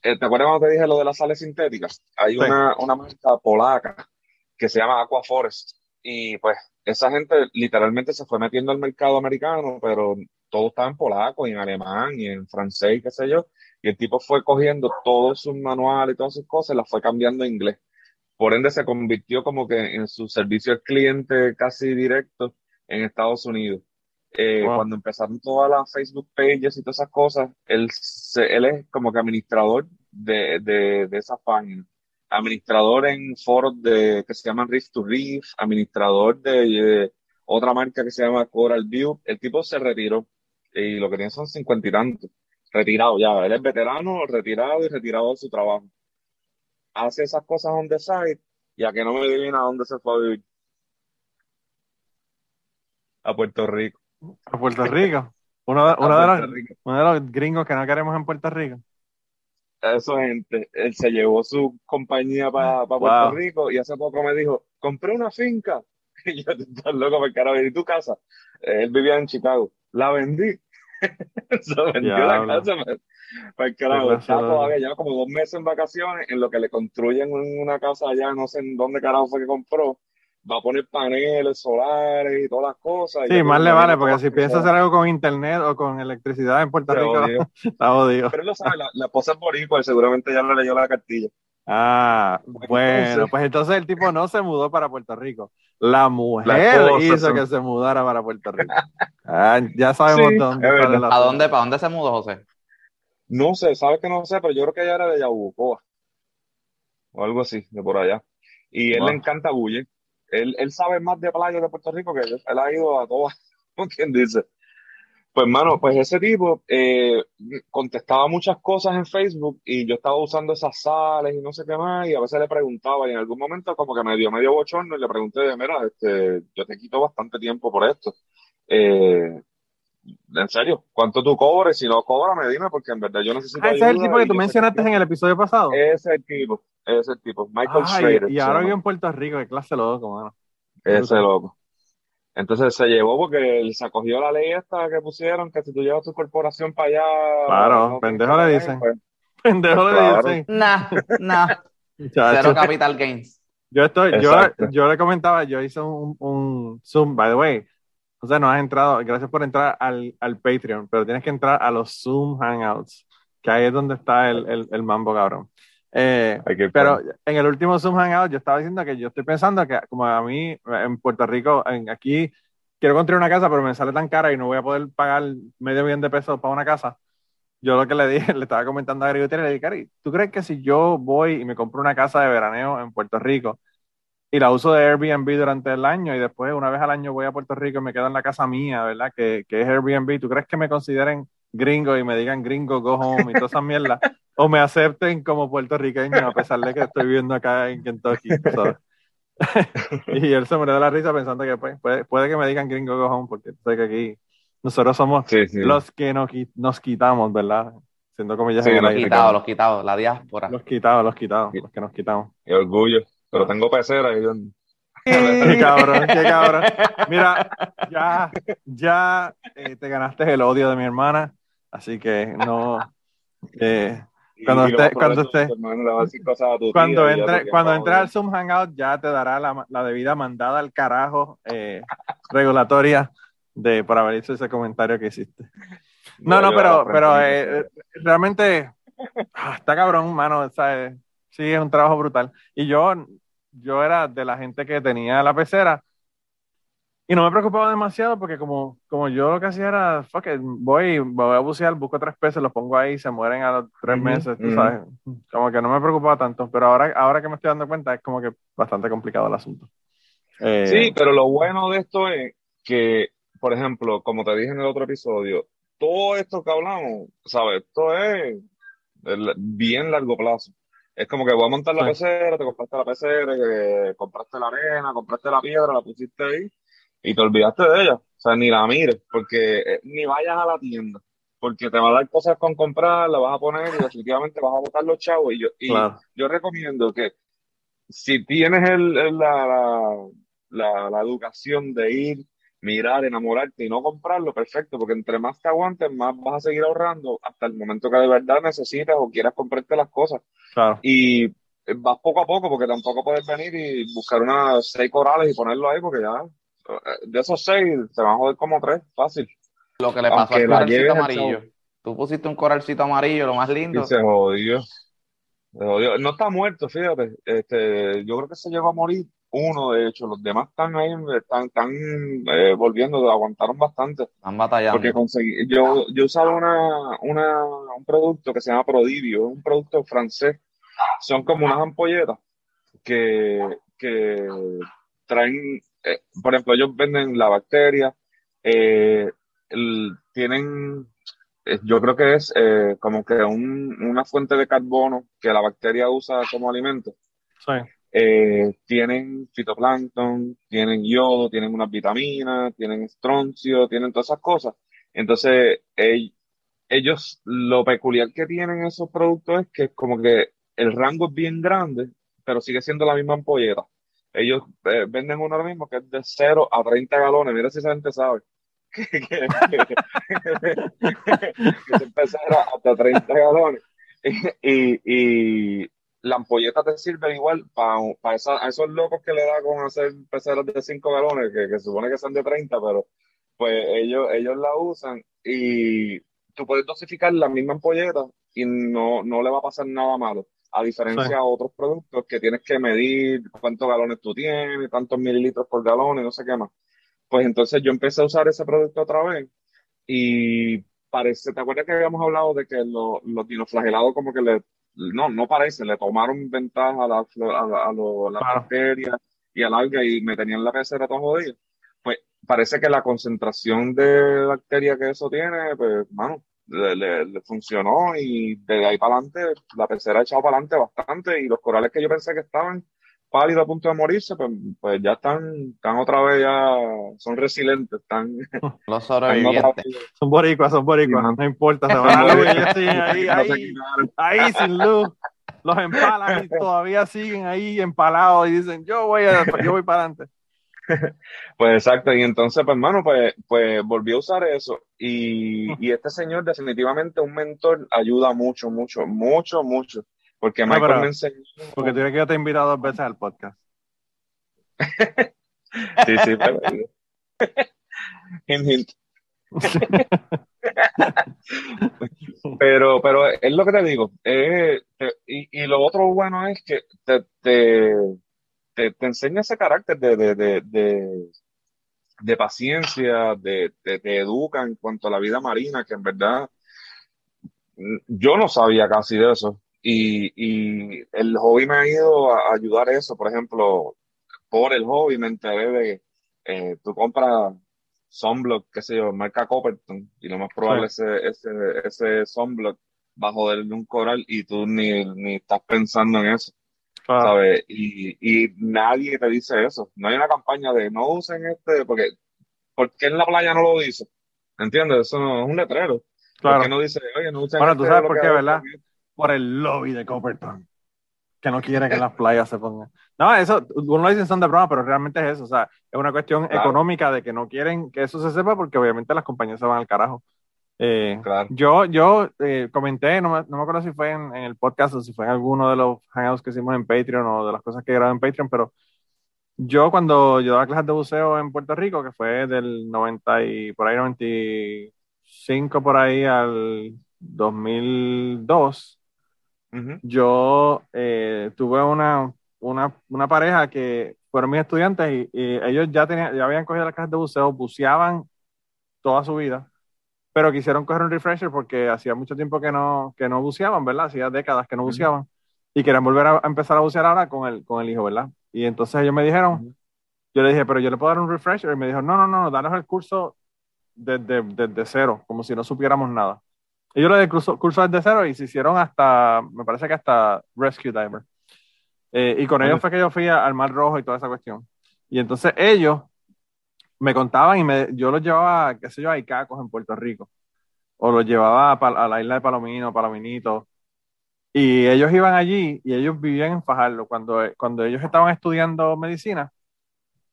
¿te acuerdas cuando te dije lo de las sales sintéticas? Hay
Sí.
una, una marca polaca que se llama Aquaforest. Y pues esa gente literalmente se fue metiendo al mercado americano, pero todo estaba en polaco y en alemán y en francés, qué sé yo. Y el tipo fue cogiendo todos sus manuales y todas sus cosas y las fue cambiando a inglés. Por ende se convirtió como que en su servicio al cliente casi directo en Estados Unidos. Eh,
Wow.
Cuando empezaron todas las Facebook pages y todas esas cosas, él, se- él es como que administrador de, de, de esas páginas. Administrador en foros de, que se llaman Riff to Riff, administrador de, eh, otra marca que se llama Coral View. El tipo se retiró y lo que tiene son cincuenta y tantos. Retirado ya. Él es veterano, retirado y retirado de su trabajo. Hace esas cosas on the side y a que no me adivina a dónde se fue a vivir. A Puerto Rico.
a Puerto Rico. *laughs* Uno de, uno de los, uno de los gringos que no queremos en Puerto Rico.
Eso, gente. Él se llevó su compañía para Puerto
Wow.
Rico y hace poco me dijo, compré una finca. *laughs* Y yo, estás loco para carajo. ¿Y tu casa? Él vivía en Chicago. La vendí. *laughs* Se vendió la casa. Para el carajo. Lleva como dos meses en vacaciones en lo que le construyen un- una casa allá, no sé en dónde carajo fue que compró. Va a poner paneles solares y todas las cosas.
Sí, más le vale, porque si piensa hacer algo con internet o con electricidad en Puerto Rico,
odió. *laughs*
está jodido.
Pero él lo sabe, la, la esposa es boricua seguramente ya le leyó la cartilla.
Ah,
Pues
bueno,
entonces-
pues entonces el tipo no se mudó para Puerto Rico. La mujer
La
hizo
son-
que se mudara para Puerto Rico. Ah, ya sabemos
Sí,
dónde la
¿Para dónde, ¿Para dónde se mudó José?
No sé, sabes que no sé, pero yo creo que ella era de Yabucoa o algo así, de por allá. Y él
Wow.
le encanta Bulle. Él, él sabe más de playas de Puerto Rico que yo. Él ha ido a todas, *laughs* quien dice. Pues, hermano, pues ese tipo eh, contestaba muchas cosas en Facebook y yo estaba usando esas sales y no sé qué más, y a veces le preguntaba, y en algún momento como que me dio medio bochorno y le pregunté, mira, este, yo te quito bastante tiempo por esto. Eh, en serio, ¿cuánto tú cobres? Si no cóbrame, dime, porque en verdad yo necesito
Ah, ese es el tipo que tú mencionaste en el episodio pasado.
Ese es el tipo, ese es el tipo, Michael Schrader.
y ahora vive en Puerto Rico, qué clase loco, mano.
Ese loco. Entonces se llevó porque él se acogió la ley esta que pusieron, que si tú llevas tu corporación para allá.
Claro,
no
pendejo le dicen.
pues, *laughs*
Pendejo le
Claro.
dicen.
Nah, nah. *laughs* Cero capital gains.
Yo estoy, yo, yo le comentaba, yo hice un, un Zoom, by the way. O sea, no has entrado, gracias por entrar al, al Patreon, pero tienes que entrar a los Zoom Hangouts, que ahí es donde está el, el, el mambo cabrón. Eh, pero en el último Zoom Hangout yo estaba diciendo que yo estoy pensando que como a mí en Puerto Rico, en, aquí quiero construir una casa, pero me sale tan cara y no voy a poder pagar medio millón de pesos para una casa. yo lo que le dije, *laughs* le estaba comentando a Gary Gutiérrez, le dije, Gary, ¿tú crees que si yo voy y me compro una casa de veraneo en Puerto Rico y la uso de Airbnb durante el año y después una vez al año voy a Puerto Rico y me quedo en la casa mía, ¿verdad? Que, que es Airbnb, ¿tú crees que me consideren gringo y me digan gringo, go home y todas esas mierdas? o me acepten como puertorriqueño a pesar de que estoy viviendo acá en Kentucky, ¿sabes? *laughs* y él se me da la risa pensando que pues, puede, puede, que me digan gringo go home porque sé que aquí nosotros somos
Sí, sí.
los que nos, nos quitamos, ¿verdad? Siendo comillas
Sí, los
quitados, los quitados, la diáspora.
Los quitados, los quitados, los que nos quitamos.
Y orgullo. Pero tengo pecera y yo... *laughs*
Qué cabrón, qué cabrón. Mira, ya, ya eh, te ganaste el odio de mi hermana, así que no. eh, Cuando esté- cuando esté- cuando entre, cuando entres al. Zoom Hangout, ya te dará la, la debida mandada al carajo eh, regulatoria de por haber hecho ese comentario que hiciste. No, no, pero, pero eh, realmente ah, está cabrón, mano. ¿sabes? Sí, es un trabajo brutal. Y yo, yo era de la gente que tenía la pecera y no me preocupaba demasiado porque como, como yo lo que hacía era, fuck it, voy, voy a bucear, busco tres peces, los pongo ahí, se mueren a los tres meses, tú sabes. Como que no me preocupaba tanto, pero ahora, ahora que me estoy dando cuenta es como que bastante complicado el asunto. Eh,
Sí, pero lo bueno de esto es que, por ejemplo, como te dije en el otro episodio, todo esto que hablamos, ¿sabes? Esto es bien largo plazo. Es como que voy a montar la
Sí.
pecera, te compraste la pecera, que compraste la arena, compraste la piedra, la pusiste ahí y te olvidaste de ella. O sea, ni la mires, porque eh, ni vayas a la tienda, porque te va a dar cosas con comprar, la vas a poner y definitivamente vas a botar los chavos. Y yo, y
Claro.
yo recomiendo que si tienes el, el- la, la, la, la educación de ir, mirar, enamorarte y no comprarlo, perfecto, porque entre más te aguantes, más vas a seguir ahorrando hasta el momento que de verdad necesitas o quieras comprarte las cosas.
Claro.
Y eh, vas poco a poco, porque tampoco puedes venir y buscar unas seis corales y ponerlo ahí, porque ya eh, de esos seis te van a joder como tres, fácil.
Lo que le pasó
Aunque
al
la
coralcito amarillo. Tú pusiste un coralcito amarillo, lo más lindo.
Y se jodió. Se jodió. No está muerto, fíjate. Este, yo creo que se llegó a morir uno, de hecho. Los demás están ahí, están, están eh, volviendo, aguantaron bastante.
Están batallando.
Porque conseguí, yo, yo usaba una, una, un producto que se llama Prodivio, es un producto francés. Son como unas ampolletas que, que traen, eh, por ejemplo, ellos venden la bacteria, eh, el- tienen, eh, yo creo que es eh, como que un- una fuente de carbono que la bacteria usa como alimento.
Sí.
Eh, tienen fitoplancton, tienen yodo, tienen unas vitaminas, tienen estroncio, tienen todas esas cosas. Entonces, ell- ellos, lo peculiar que tienen esos productos es que como que el rango es bien grande, pero sigue siendo la misma ampolleta. Ellos eh, venden uno ahora mismo que es de 0 a 30 galones. Mira si esa gente sabe. *laughs* Que, se empieza a- hasta 30 galones. *laughs* Y, y la ampolleta te sirve igual para esos locos que le da con hacer peceras de 5 galones, que, que supone que son de 30, pero pues ellos, ellos la usan y tú puedes dosificar la misma ampolleta y no, no le va a pasar nada malo. A diferencia
Sí.
a otros productos que tienes que medir cuántos galones tú tienes, tantos mililitros por galón y no sé qué más. Pues entonces yo empecé a usar ese producto otra vez y parece, ¿te acuerdas que habíamos hablado de que lo- los dinoflagelados como que le, no, no parece, le tomaron ventaja a la, a la, a lo- las
Claro.
bacterias y al alga y me tenían la pecera todo jodida? Pues parece que la concentración de bacteria que eso tiene, pues, mano, le, le- le funcionó y de ahí para adelante la pecera ha echado para adelante bastante y los corales que yo pensé que estaban pálidos a punto de morirse, pues, pues ya están, están otra vez ya, son resilientes, están, *laughs*
Los *laughs* sobrevivientes.
Son boricuas, son boricuas, no importa, se *laughs* van a la luz y ellos siguen ahí, ahí, ahí sin luz. Los empalan y todavía siguen ahí empalados y dicen, yo voy, a, yo voy para adelante.
Pues exacto, y entonces, pues hermano, pues, pues volví a usar eso. Y, y este señor, definitivamente, un mentor, ayuda mucho, mucho, mucho, mucho. Porque
No,
Michael
pero-
me enseñó.
Porque tú que yo te he invitado dos veces al podcast. *laughs*
Sí, sí, pero. *laughs* *laughs* Pero, pero es lo que te digo. eh, te- y, y lo otro bueno es que te, te, te, te enseña ese carácter de, de, de, de, de paciencia, de, de- te educa en cuanto a la vida marina, que en verdad yo no sabía casi de eso. Y, y el hobby me ha ido a ayudar a eso. Por ejemplo, por el hobby me enteré de, eh, tú compras sunblock, qué sé yo, marca Copperton, y lo más probable es ese, ese, ese sunblock va a un coral y tú ni, ni estás pensando en eso. ¿Sabes? Y, y nadie te dice eso. No hay una campaña de no usen este, porque ¿por qué en la playa no lo dice? ¿Entiendes? Eso no, es un letrero. Claro. ¿Por qué no dice, oye, no usen
Bueno, tú este sabes por qué, ¿verdad? Por el lobby de Copperton. Que no quiere que las playas se pongan. No, eso, uno lo dice son de broma, pero realmente es eso. O sea, es una cuestión económica de que no quieren que eso se sepa porque obviamente las compañías se van al carajo. Eh, yo yo eh, comenté, no me, no me, acuerdo si fue en, el podcast o si fue en alguno de los hangouts que hicimos en Patreon o de las cosas que grabé en Patreon, pero yo cuando yo daba clases de buceo en Puerto Rico, que fue del 90 y por ahí 95 por ahí al 2002, yo eh, tuve una, una, una, pareja que fueron mis estudiantes y, y ellos ya, tenían, ya habían cogido las clases de buceo, buceaban toda su vida pero quisieron coger un refresher porque hacía mucho tiempo que no, que no buceaban, ¿verdad? Hacía décadas que no buceaban y querían volver a, empezar a bucear ahora con el, con el hijo, ¿verdad? Y entonces ellos me dijeron, yo le dije, pero yo le puedo dar un refresher y me dijo, no, no, no, danos el curso desde, desde, cero, como si no supiéramos nada. Ellos le di el curso, curso desde cero y se hicieron hasta, me parece que hasta Rescue Diver. Eh, y con ellos fue que yo fui al Mar Rojo y toda esa cuestión. Y entonces ellos me contaban y me, yo los llevaba, qué sé yo, a Icacos en Puerto Rico. O los llevaba a, la isla de Palomino, Palominito. Y ellos iban allí y ellos vivían en Fajardo. Cuando, cuando ellos estaban estudiando medicina,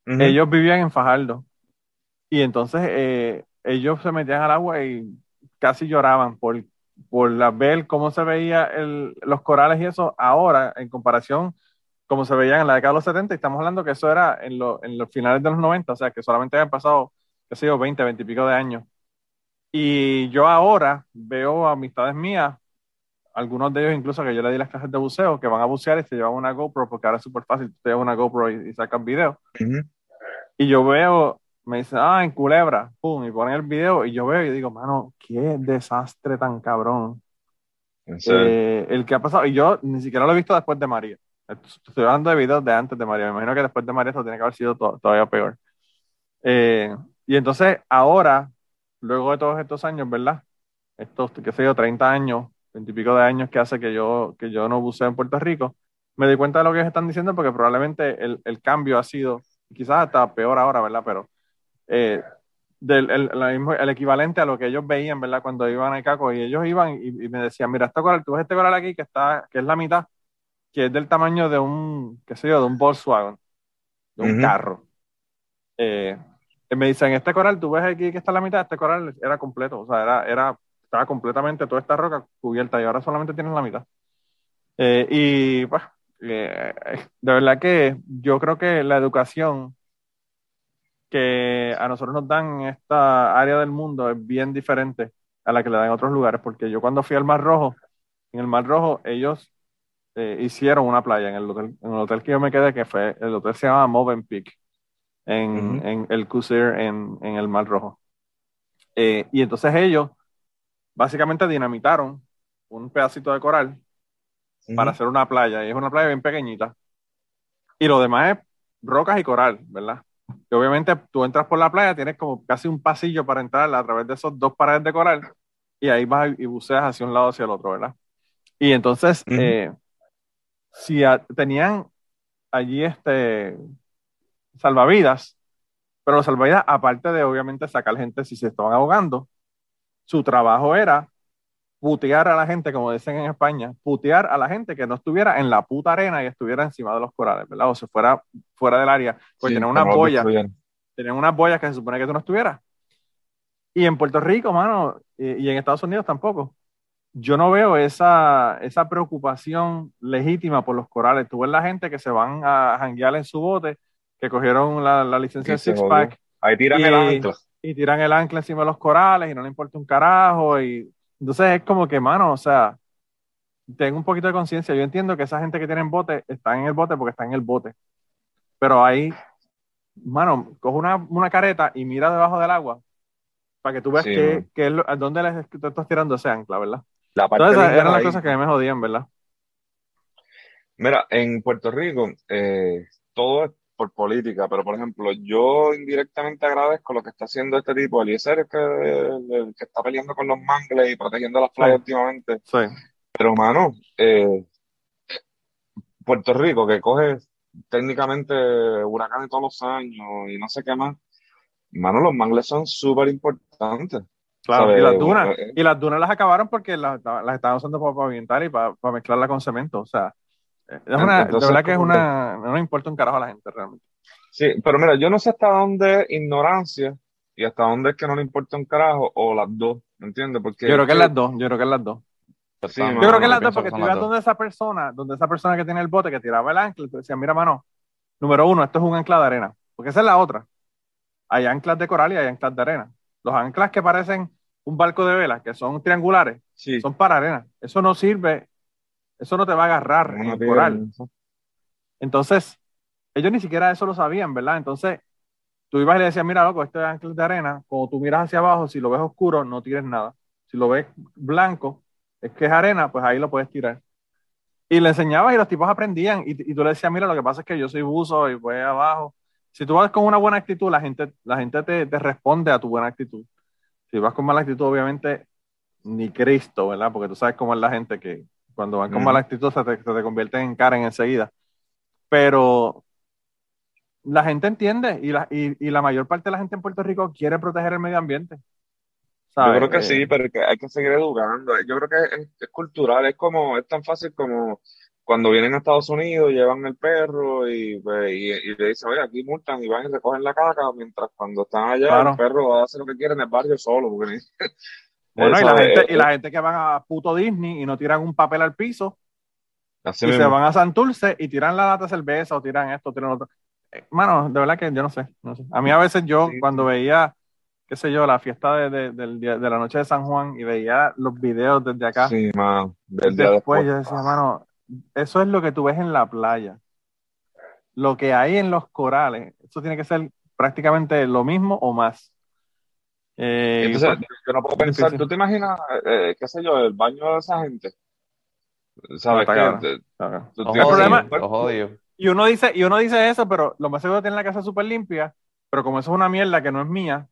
ellos vivían en Fajardo. Y entonces eh, ellos se metían al agua y casi lloraban por, por la, ver cómo se veía los corales y eso ahora en comparación como se veían en la década de los 70, y estamos hablando que eso era en, en los finales de los 90, o sea, que solamente habían pasado, qué sé yo, 20, 20 y pico de años. Y yo ahora veo amistades mías, algunos de ellos incluso que yo le di las clases de buceo, que van a bucear y se llevan una GoPro, porque ahora es súper fácil, te llevas una GoPro y, sacan video. Y yo veo, me dicen, ah, en Culebra, pum, y ponen el video, y yo veo y digo, mano, qué desastre tan cabrón. Eh, el que ha pasado, y yo ni siquiera lo he visto después de María. Estoy hablando de videos de antes de María. Me imagino que después de María esto tiene que haber sido todavía peor. Eh, y entonces, ahora, luego de todos estos años, ¿verdad? Estos, qué sé yo, 30 años, 20 y pico de años que hace que yo, que yo no buceo en Puerto Rico, me di cuenta de lo que están diciendo porque probablemente el, el cambio ha sido, quizás hasta peor ahora, ¿verdad? Pero eh, del, el, el, equivalente a lo que ellos veían, ¿verdad? Cuando iban a Caco y ellos iban y, y, me decían, mira, este coral, tú ves este coral aquí que está, que es la mitad, que es del tamaño de un, qué sé yo, de un Volkswagen, de un carro. Eh, me dicen, este coral, tú ves aquí que está la mitad, este coral era completo, o sea, era, era, estaba completamente toda esta roca cubierta y ahora solamente tienes la mitad. Eh, y pues, eh, de verdad que yo creo que la educación que a nosotros nos dan en esta área del mundo es bien diferente a la que le dan en otros lugares, porque yo cuando fui al Mar Rojo, en el Mar Rojo, ellos eh, hicieron una playa en el, hotel, en el hotel que yo me quedé, que fue, el hotel se llama Movenpick, en, en el Cusir, en, en, el Mar Rojo. Eh, y entonces ellos básicamente dinamitaron un pedacito de coral para hacer una playa, y es una playa bien pequeñita. Y lo demás es rocas y coral, ¿verdad? Y obviamente tú entras por la playa, tienes como casi un pasillo para entrar a través de esos dos paredes de coral, y ahí vas y buceas hacia un lado hacia el otro, ¿verdad? Y entonces, si tenían allí este salvavidas, pero los salvavidas, aparte de obviamente sacar gente si se estaban ahogando, su trabajo era putear a la gente, como dicen en España, putear a la gente que no estuviera en la puta arena y estuviera encima de los corales, ¿verdad? O se fuera fuera del área, pues tenían unas boyas, tenían unas boyas que se supone que tú no estuvieras. Y en Puerto Rico, mano, y en Estados Unidos tampoco yo no veo esa, esa preocupación legítima por los corales. Tú ves la gente que se van a janguear en su bote, que cogieron la, licencia de Six Pack.
Ahí tiran el ancla.
Y tiran el ancla encima de los corales y no le importa un carajo. Y entonces es como que, mano, o sea, tengo un poquito de conciencia. Yo entiendo que esa gente que tiene bote está en el bote porque está en el bote. Pero ahí, mano, coge una, una careta y mira debajo del agua para que tú veas que, que, dónde les, tú estás tirando ese ancla, ¿verdad?
La parte
Entonces, eran las
ahí-
cosas que a me jodían, ¿verdad?
Mira, en Puerto Rico, eh, todo es por política, pero por ejemplo, yo indirectamente agradezco lo que está haciendo este tipo, Eliezer, que, el que está peleando con los mangles y protegiendo las playas
Sí.
últimamente.
Sí.
Pero, mano, eh, Puerto Rico, que coge técnicamente huracanes todos los años y no sé qué más, mano, los mangles son súper importantes.
Claro,
¿Sabes?
y las dunas.
Bueno, eh.
Y las dunas las acabaron porque las, las estaban usando para pavimentar y para, para mezclarla con cemento. O sea, es una,
Entonces,
de verdad que es
como
una. No le importa un carajo a la gente realmente.
Sí, pero mira, yo no sé hasta dónde es ignorancia y hasta dónde es que no le importa un carajo o las dos, ¿me entiendes? Porque
Yo creo que es las dos. Yo creo que es las dos.
Sí,
Yo
mano,
creo que es las dos porque tú ibas donde esa persona, donde esa persona que tiene el bote que tiraba el ancla, tú decías, mira, mano, número uno, esto es un ancla de arena. Porque esa es la otra. Hay anclas de coral y hay anclas de arena. Los anclas que parecen un barco de vela, que son triangulares,
Sí,
son para arena. Eso no sirve, eso no te va a agarrar
una
en
piedra,
coral. Entonces, ellos ni siquiera eso lo sabían, ¿verdad? Entonces, tú ibas y le decías, mira, loco, esto es anclas de arena. Cuando tú miras hacia abajo, si lo ves oscuro, no tires nada. Si lo ves blanco, es que es arena, pues ahí lo puedes tirar. Y le enseñabas y los tipos aprendían. Y, y tú le decías, mira, lo que pasa es que yo soy buzo y voy abajo. Si tú vas con una buena actitud, la gente, la gente te, te responde a tu buena actitud. Si vas con mala actitud, obviamente, ni Cristo, ¿verdad? Porque tú sabes cómo es la gente que cuando van con mala actitud se te, se te convierten en Karen enseguida. Pero la gente entiende y la, y, y la mayor parte de la gente en Puerto Rico quiere proteger el medio ambiente.
Yo creo que
Eh,
sí, pero que hay que seguir educando. Yo creo que es, es cultural, es como, es tan fácil como cuando vienen a Estados Unidos, llevan el perro y, pues, y, y le dicen, oye, aquí multan y van y recogen la caca, mientras cuando están allá,
Claro.
el perro hace lo que quiere en el barrio solo, porque *laughs*
Bueno, y la,
es-
gente, y la gente que van a puto Disney y no tiran un papel al piso
así
y se van a Santurce y tiran la lata de cerveza o tiran esto, tiran otro. Eh, Mano, de verdad que yo no sé, no sé. A mí a veces yo,
Sí.
cuando veía, qué sé yo, la fiesta de, de- la noche de San Juan y veía los videos desde acá,
Sí, mano,
después
después.
yo decía, mano, eso es lo que tú ves en la playa. Lo que hay en los corales, eso tiene que ser prácticamente lo mismo o más. Eh,
Entonces,
pues,
yo no puedo pensar,
difícil.
¿tú te imaginas, eh, qué sé yo, el baño de esa gente? ¿Sabes qué?
Y uno dice, y uno dice eso, pero lo más seguro tiene la casa súper limpia, pero como eso es una mierda que no es mía,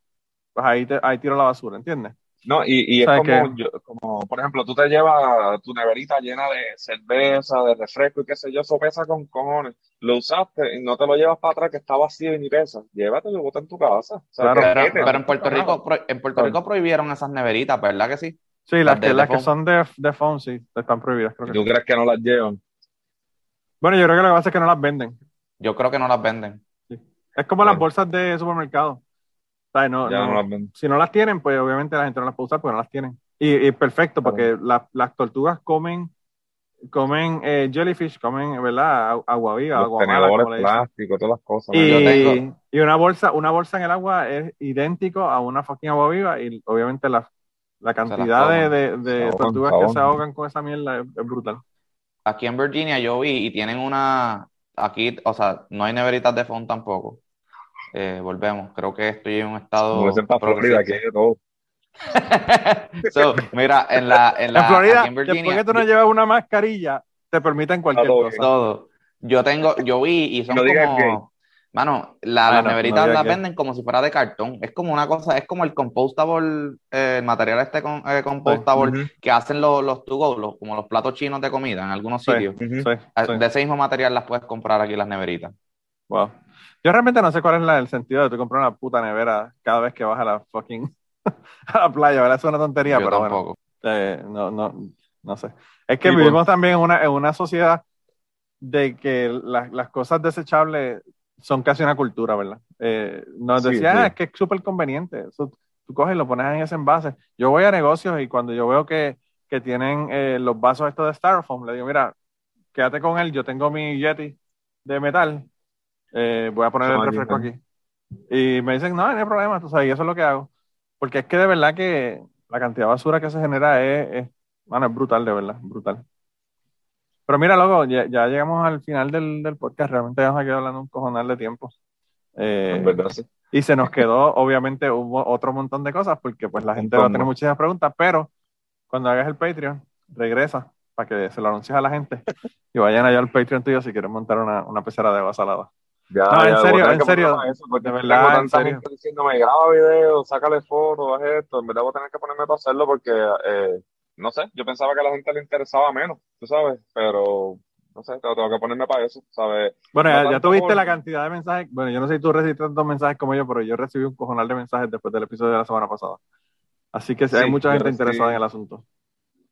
pues ahí, te- ahí tiro la basura, ¿entiendes?
No, y, y es
¿Sabes
como, yo- como, por ejemplo, tú te llevas tu neverita llena de cerveza, de refresco y qué sé yo, eso pesa con cojones. Lo usaste y no te lo llevas para atrás que está vacío y ni pesa. Llévatelo y bota en tu casa. O sea,
Claro.
que-
Pero, en Puerto. Rico, pro- en Puerto
Claro.
Rico prohibieron esas neveritas, ¿verdad que sí?
Sí, las,
Las de-
que, las son de, de foam, sí, están prohibidas, creo
¿Y
que
tú
sí.
crees que no las llevan?
Bueno, yo creo que lo que pasa es que no las venden.
Yo creo que no las venden.
Es como las bolsas de supermercado. ¿Sabes? No,
Ya
no-
no las ven.
si no las tienen, pues obviamente la gente no las puede usar porque no las tienen. Y, y perfecto, porque la- las tortugas comen, comen eh, jellyfish, comen, ¿verdad? Agu- Agua viva,
Los
agua mala,
plástico, todas las cosas.
Y,
tengo-
y una bolsa, una bolsa en el agua es idéntico a una fucking agua viva y obviamente la, la cantidad de, de- de
Se ahogan,
tortugas que se ahogan con esa mierda es, es brutal.
Aquí en Virginia yo vi y tienen una, aquí, o sea, no hay neveritas de fondo tampoco. Eh, volvemos, creo que estoy en un estado
Como dicen para Florida, aquí hay de todo. *laughs*
So, mira, en la, en la,
en Florida,
aquí en
después que tú no llevas una mascarilla, te permiten cualquier
todo
cosa.
todo. Yo tengo, yo vi y son
No
como,
gay.
mano, la-
Ah,
las
no,
neveritas
no
las venden como si fuera de cartón. Es como una cosa, es como el compostable, eh, el material este con, eh, compostable que hacen los, los to go, los- como los platos chinos de comida en algunos
Sí.
sitios. Ah,
sí.
De ese mismo material las puedes comprar aquí las neveritas.
Wow. Yo realmente no sé cuál es la- el sentido de tú comprar una puta nevera cada vez que vas a la fucking *laughs* a la playa, ¿verdad? Es una tontería,
Yo
pero bueno,
tampoco.
eh, no, no, no sé. Es que
Sí,
vivimos también en una, en una sociedad de que la- las cosas desechables son casi una cultura, ¿verdad? Eh, nos
Sí,
decían,
sí.
"Ah, es que es súper conveniente. Eso, tú coges y lo pones en ese envase. Yo voy a negocios y cuando yo veo que, que tienen eh, los vasos estos de Styrofoam, le digo, mira, quédate con él, yo tengo mi Yeti de metal, eh, voy a poner el refresco aquí. Y me dicen, no, no hay problema, tú sabes, y eso es lo que hago. Porque es que de verdad que la cantidad de basura que se genera es, es, mano, es brutal, de verdad, brutal. Pero mira, loco, ya, ya llegamos al final del, del podcast, realmente ya nos ha quedado hablando un cojonal de tiempo. Eh,
verdad, sí.
y se nos quedó, obviamente, hubo otro montón de cosas, porque pues la gente va a tener muchísimas preguntas, pero cuando hagas el Patreon, regresa para que se lo anuncies a la gente y vayan allá al Patreon tuyo si quieren montar una, una pecera de agua salada.
Ya,
No, en serio, en serio.
eso,
De
tengo
verdad, en serio.
diciéndome, graba video, sácale fotos, haz esto. En verdad voy a tener que ponerme para hacerlo porque, eh, no sé, yo pensaba que a la gente le interesaba menos, tú sabes, pero, no sé, tengo, tengo que ponerme para eso, ¿sabes?
Bueno,
No
ya, ya tuviste la cantidad de mensajes. Bueno, yo no sé si tú recibiste tantos mensajes como yo, pero yo recibí un cojonal de mensajes después del episodio de la semana pasada. Así que sí, hay mucha gente
recibí-
interesada en el asunto.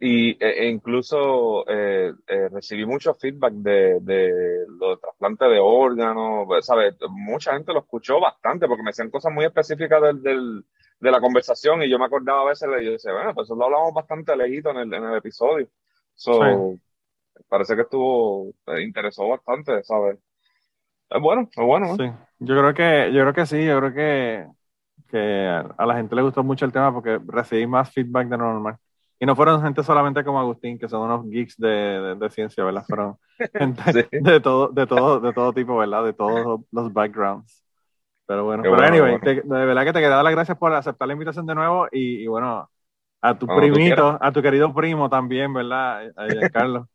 Y e, e incluso eh, eh, recibí mucho feedback de, de lo de trasplante de órganos, ¿sabes? Mucha gente lo escuchó bastante porque me decían cosas muy específicas del, del- de la conversación y yo me acordaba a veces y yo decía, bueno, pues eso lo hablamos bastante lejito en el, en el episodio. So, parece que estuvo, eh, interesó bastante, ¿sabes? Es bueno, es bueno, ¿no?
Sí, yo creo que, yo creo que sí, yo creo que, que a la gente le gustó mucho el tema porque recibí más feedback de lo normal. Y no fueron gente solamente como Agustín, que son unos geeks de, de- de ciencia, ¿verdad? Fueron *laughs* gente
Sí.
de todo, de todo, de todo tipo, ¿verdad? De todos los backgrounds. Pero bueno,
Qué
pero
bueno,
anyway,
qué
te- de verdad que te quería dar las gracias por aceptar la invitación de nuevo y, y bueno, a tu
Cuando
primito, a tu querido primo también, ¿verdad? A Carlos,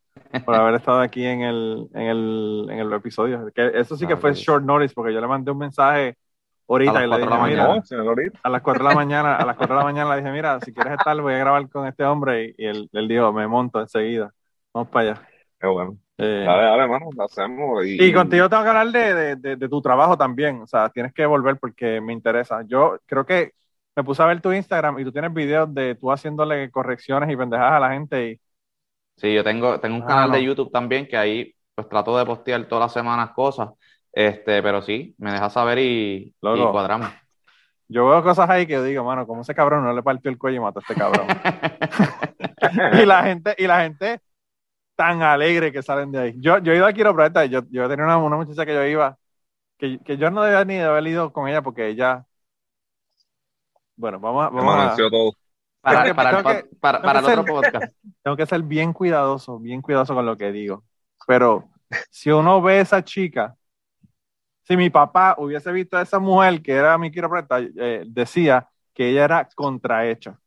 por haber estado aquí en el, en el, en el episodio. Que eso sí que
Ah,
fue short notice porque yo le mandé un mensaje ahorita
A
y
las
le
cuatro
dije,
de la
ahorita.
a las 4 de la mañana, a las 4 de la mañana le dije, mira, si quieres estar, voy a grabar con este hombre y, y él, él dijo, me monto enseguida. Vamos para allá.
Qué bueno.
Eh,
Dale, dale, hermano, lo hacemos. Y,
y contigo tengo que hablar de, de, de- de tu trabajo también. O sea, tienes que volver porque me interesa. Yo creo que me puse a ver tu Instagram y tú tienes videos de tú haciéndole correcciones y pendejadas a la gente. Y,
Sí, yo tengo, tengo un
Ah,
canal de
no.
YouTube también que ahí pues trato de postear todas las semanas cosas. Este, pero sí, me dejas saber y,
Loco.
y cuadramos.
yo veo cosas ahí que yo digo, mano, ¿cómo ese cabrón no le partió el cuello y mató a este cabrón? *laughs* *laughs* y la gente, y la gente tan alegre que salen de ahí. Yo, yo he ido a quiropráctica, yo, yo tenía una, una muchacha que yo iba, que, que yo no debía ni de haber ido con ella porque ella. Bueno, vamos Vamos a
todo.
Para,
Tengo que-
para
que-
pod- para,
tengo
para el otro
ser-
podcast. *laughs*
tengo que ser bien cuidadoso, bien cuidadoso con lo que digo. Pero si uno ve a esa chica, si mi papá hubiese visto a esa mujer que era mi quiropráctica, eh, decía que ella era contrahecha.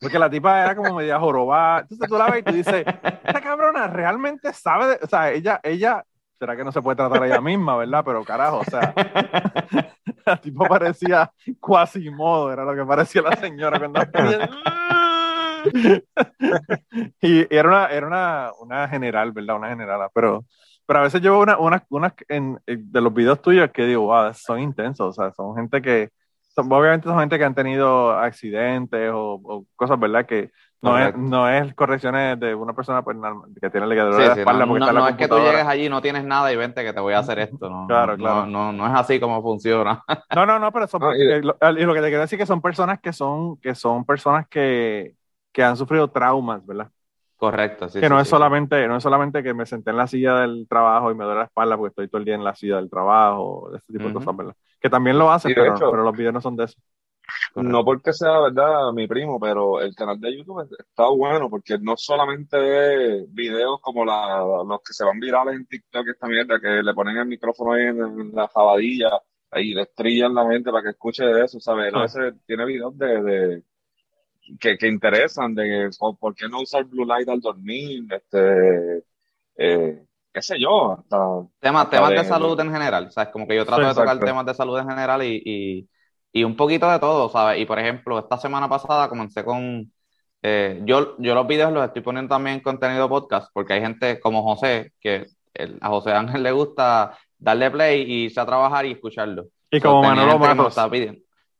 Porque la tipa era como media jorobada. Entonces tú la ves y tú dices, esta cabrona realmente sabe, de- o sea, ella, ella, será que no se puede tratar a ella misma, ¿verdad? Pero carajo, o sea, *laughs* la tipa parecía Quasimodo, era lo que parecía la señora cuando *laughs* y era una, era una, una general, ¿verdad? Una generala, pero, pero a veces yo veo una, una, unas en- en- de los videos tuyos que digo, wow, son intensos, o sea, son gente que, son, obviamente son gente que han tenido accidentes o, o cosas, ¿verdad? Que no es, no es correcciones de una persona pues, que tiene ligadura
Sí,
de la
sí,
espalda
no,
porque
no-
está en la
no es que tú llegues allí, no tienes nada y vente que te voy a hacer esto. No,
Claro,
no,
claro.
No, no, no es así como funciona. *laughs*
No, no, no, pero son,
y-
eh, lo, y lo que te quiero decir es que son personas que son, que son personas que, que han sufrido traumas, ¿verdad?
Correcto, sí.
que
sí,
no es solamente, no es solamente que me senté en la silla del trabajo y me duele la espalda porque estoy todo el día en la silla del trabajo, ese tipo de cosas, ¿verdad? Que también lo hacen, pero,
hecho-
pero los videos no son de eso.
Correcto.
No porque sea verdad mi primo, pero el canal de YouTube está bueno porque no solamente es videos como la, los que se van virales en TikTok, esta mierda, que le ponen el micrófono ahí en, la jabadilla y le estrillan la mente para que escuche de eso, ¿sabes? Él a veces tiene videos de, de que, que interesan, de que, por, qué no usar blue light al dormir, este, eh, qué sé yo, hasta
Temas,
hasta
temas de
de-
salud en general, ¿sabes? Como que yo trato
Sí,
de tocar temas de salud en general y, y, y un poquito de todo, ¿sabes? Y por ejemplo, esta semana pasada comencé con... eh, yo, yo los videos los estoy poniendo también en contenido podcast porque hay gente como José, que el- a José Ángel le gusta darle play y irse a trabajar y escucharlo.
Y como Manolo Matos,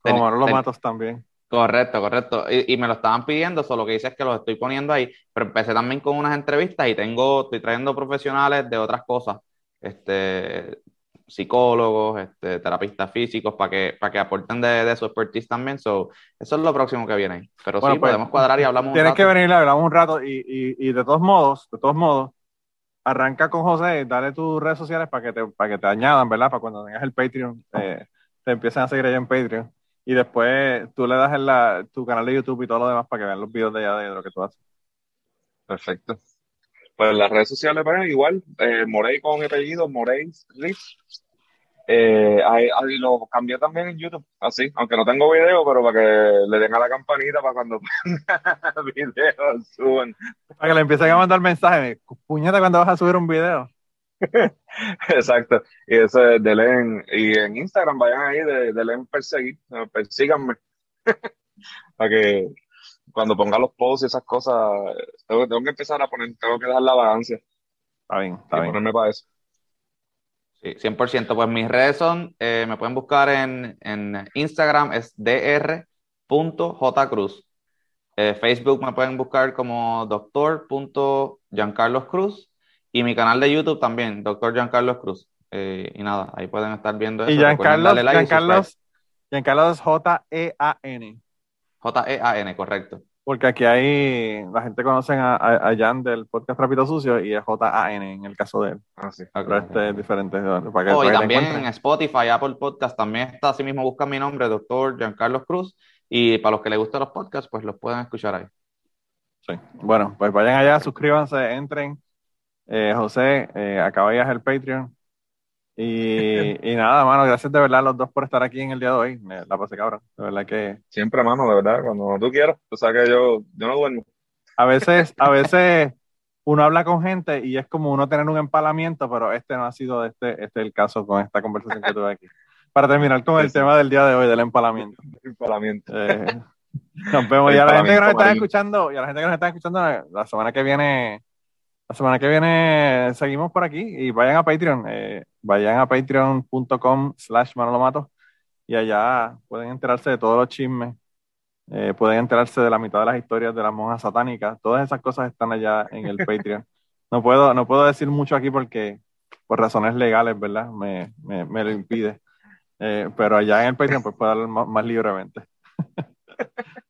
como Manolo Matos también.
Correcto, correcto. Y, y me lo estaban pidiendo, solo que hice es que los estoy poniendo ahí. Pero empecé también con unas entrevistas y tengo, estoy trayendo profesionales de otras cosas, este, psicólogos, este, terapistas físicos, para que, para que aporten de, de su expertise también. So, eso es lo próximo que viene ahí. Pero
Bueno,
sí,
pues,
podemos cuadrar y hablamos un
Tienes que
rato.
venir, hablamos un rato y, y, y de todos modos, de todos modos, arranca con José, dale tus redes sociales para que te, para que te añadan, ¿verdad? Para cuando tengas el Patreon, eh, te empiecen a seguir allá en Patreon. Y después tú le das en la, tu canal de YouTube y todo lo demás para que vean los videos de allá de lo que tú haces.
Perfecto. Pues las redes sociales, pues igual, eh, Morey con apellido, Morey Rich. Eh, ahí, ahí lo cambié también en YouTube, así, aunque no tengo video, pero para que le den a la campanita para cuando *laughs* videos suban.
Para que le empiecen a mandar mensajes. Puñeta cuando vas a subir un video.
Exacto. Y eso es de Len. Y en Instagram vayan ahí de, de Len perseguir, eh, persíganme. *laughs* para que cuando ponga los posts y esas cosas, tengo, tengo que empezar a poner, tengo que dar la vagancia.
Está bien, está
y
bien.
ponerme para eso.
Sí, 100%. Pues mis redes son, eh, me pueden buscar en, en Instagram, es dr.jcruz. Eh, Facebook me pueden buscar como doctor.giancarloscruz. Y mi canal de YouTube también, Doctor Giancarlos Cruz. Eh, y nada, ahí pueden estar viendo eso.
Y Giancarlos,
like y
Giancarlos, Giancarlos es J-E-A-N.
J-E-A-N, correcto.
Porque aquí hay, la gente conoce a, a, a Jan del podcast Rapito Sucio y es J-A-N en el caso de él.
Ah, sí.
Pero este es diferente. Para que,
Oh,
para
y también en. Spotify, Apple Podcast, también está, así mismo buscan mi nombre, Doctor Giancarlos Cruz. Y para los que les gustan los podcasts, pues los pueden escuchar ahí.
Sí. Bueno, pues vayan allá, suscríbanse, entren. Eh, José, eh, acaba el Patreon. Y, *laughs* y nada, mano, gracias de verdad a los dos por estar aquí en el día de hoy. Me la pasé cabrón. De verdad que
Siempre, mano, de verdad, cuando tú quieras. Tú sabes que yo, yo no duermo.
a veces, a veces uno habla con gente y es como uno tener un empalamiento, pero este no ha sido este, este el caso con esta conversación que tuve aquí. Para terminar con el
Sí, sí.
tema del día de hoy, del empalamiento.
Empalamiento.
Eh, nos vemos.
El
Y a la gente que nos está escuchando, y a la gente que nos está escuchando, la semana que viene, la semana que viene seguimos por aquí y vayan a Patreon, eh, vayan a patreon.com slash manolomato y allá pueden enterarse de todos los chismes, eh, pueden enterarse de la mitad de las historias de las monjas satánicas, todas esas cosas están allá en el Patreon. No puedo, no puedo decir mucho aquí porque por razones legales, ¿verdad? Me, me, me lo impide. Eh, pero allá en el Patreon pues puedo hablar más, más libremente. *laughs*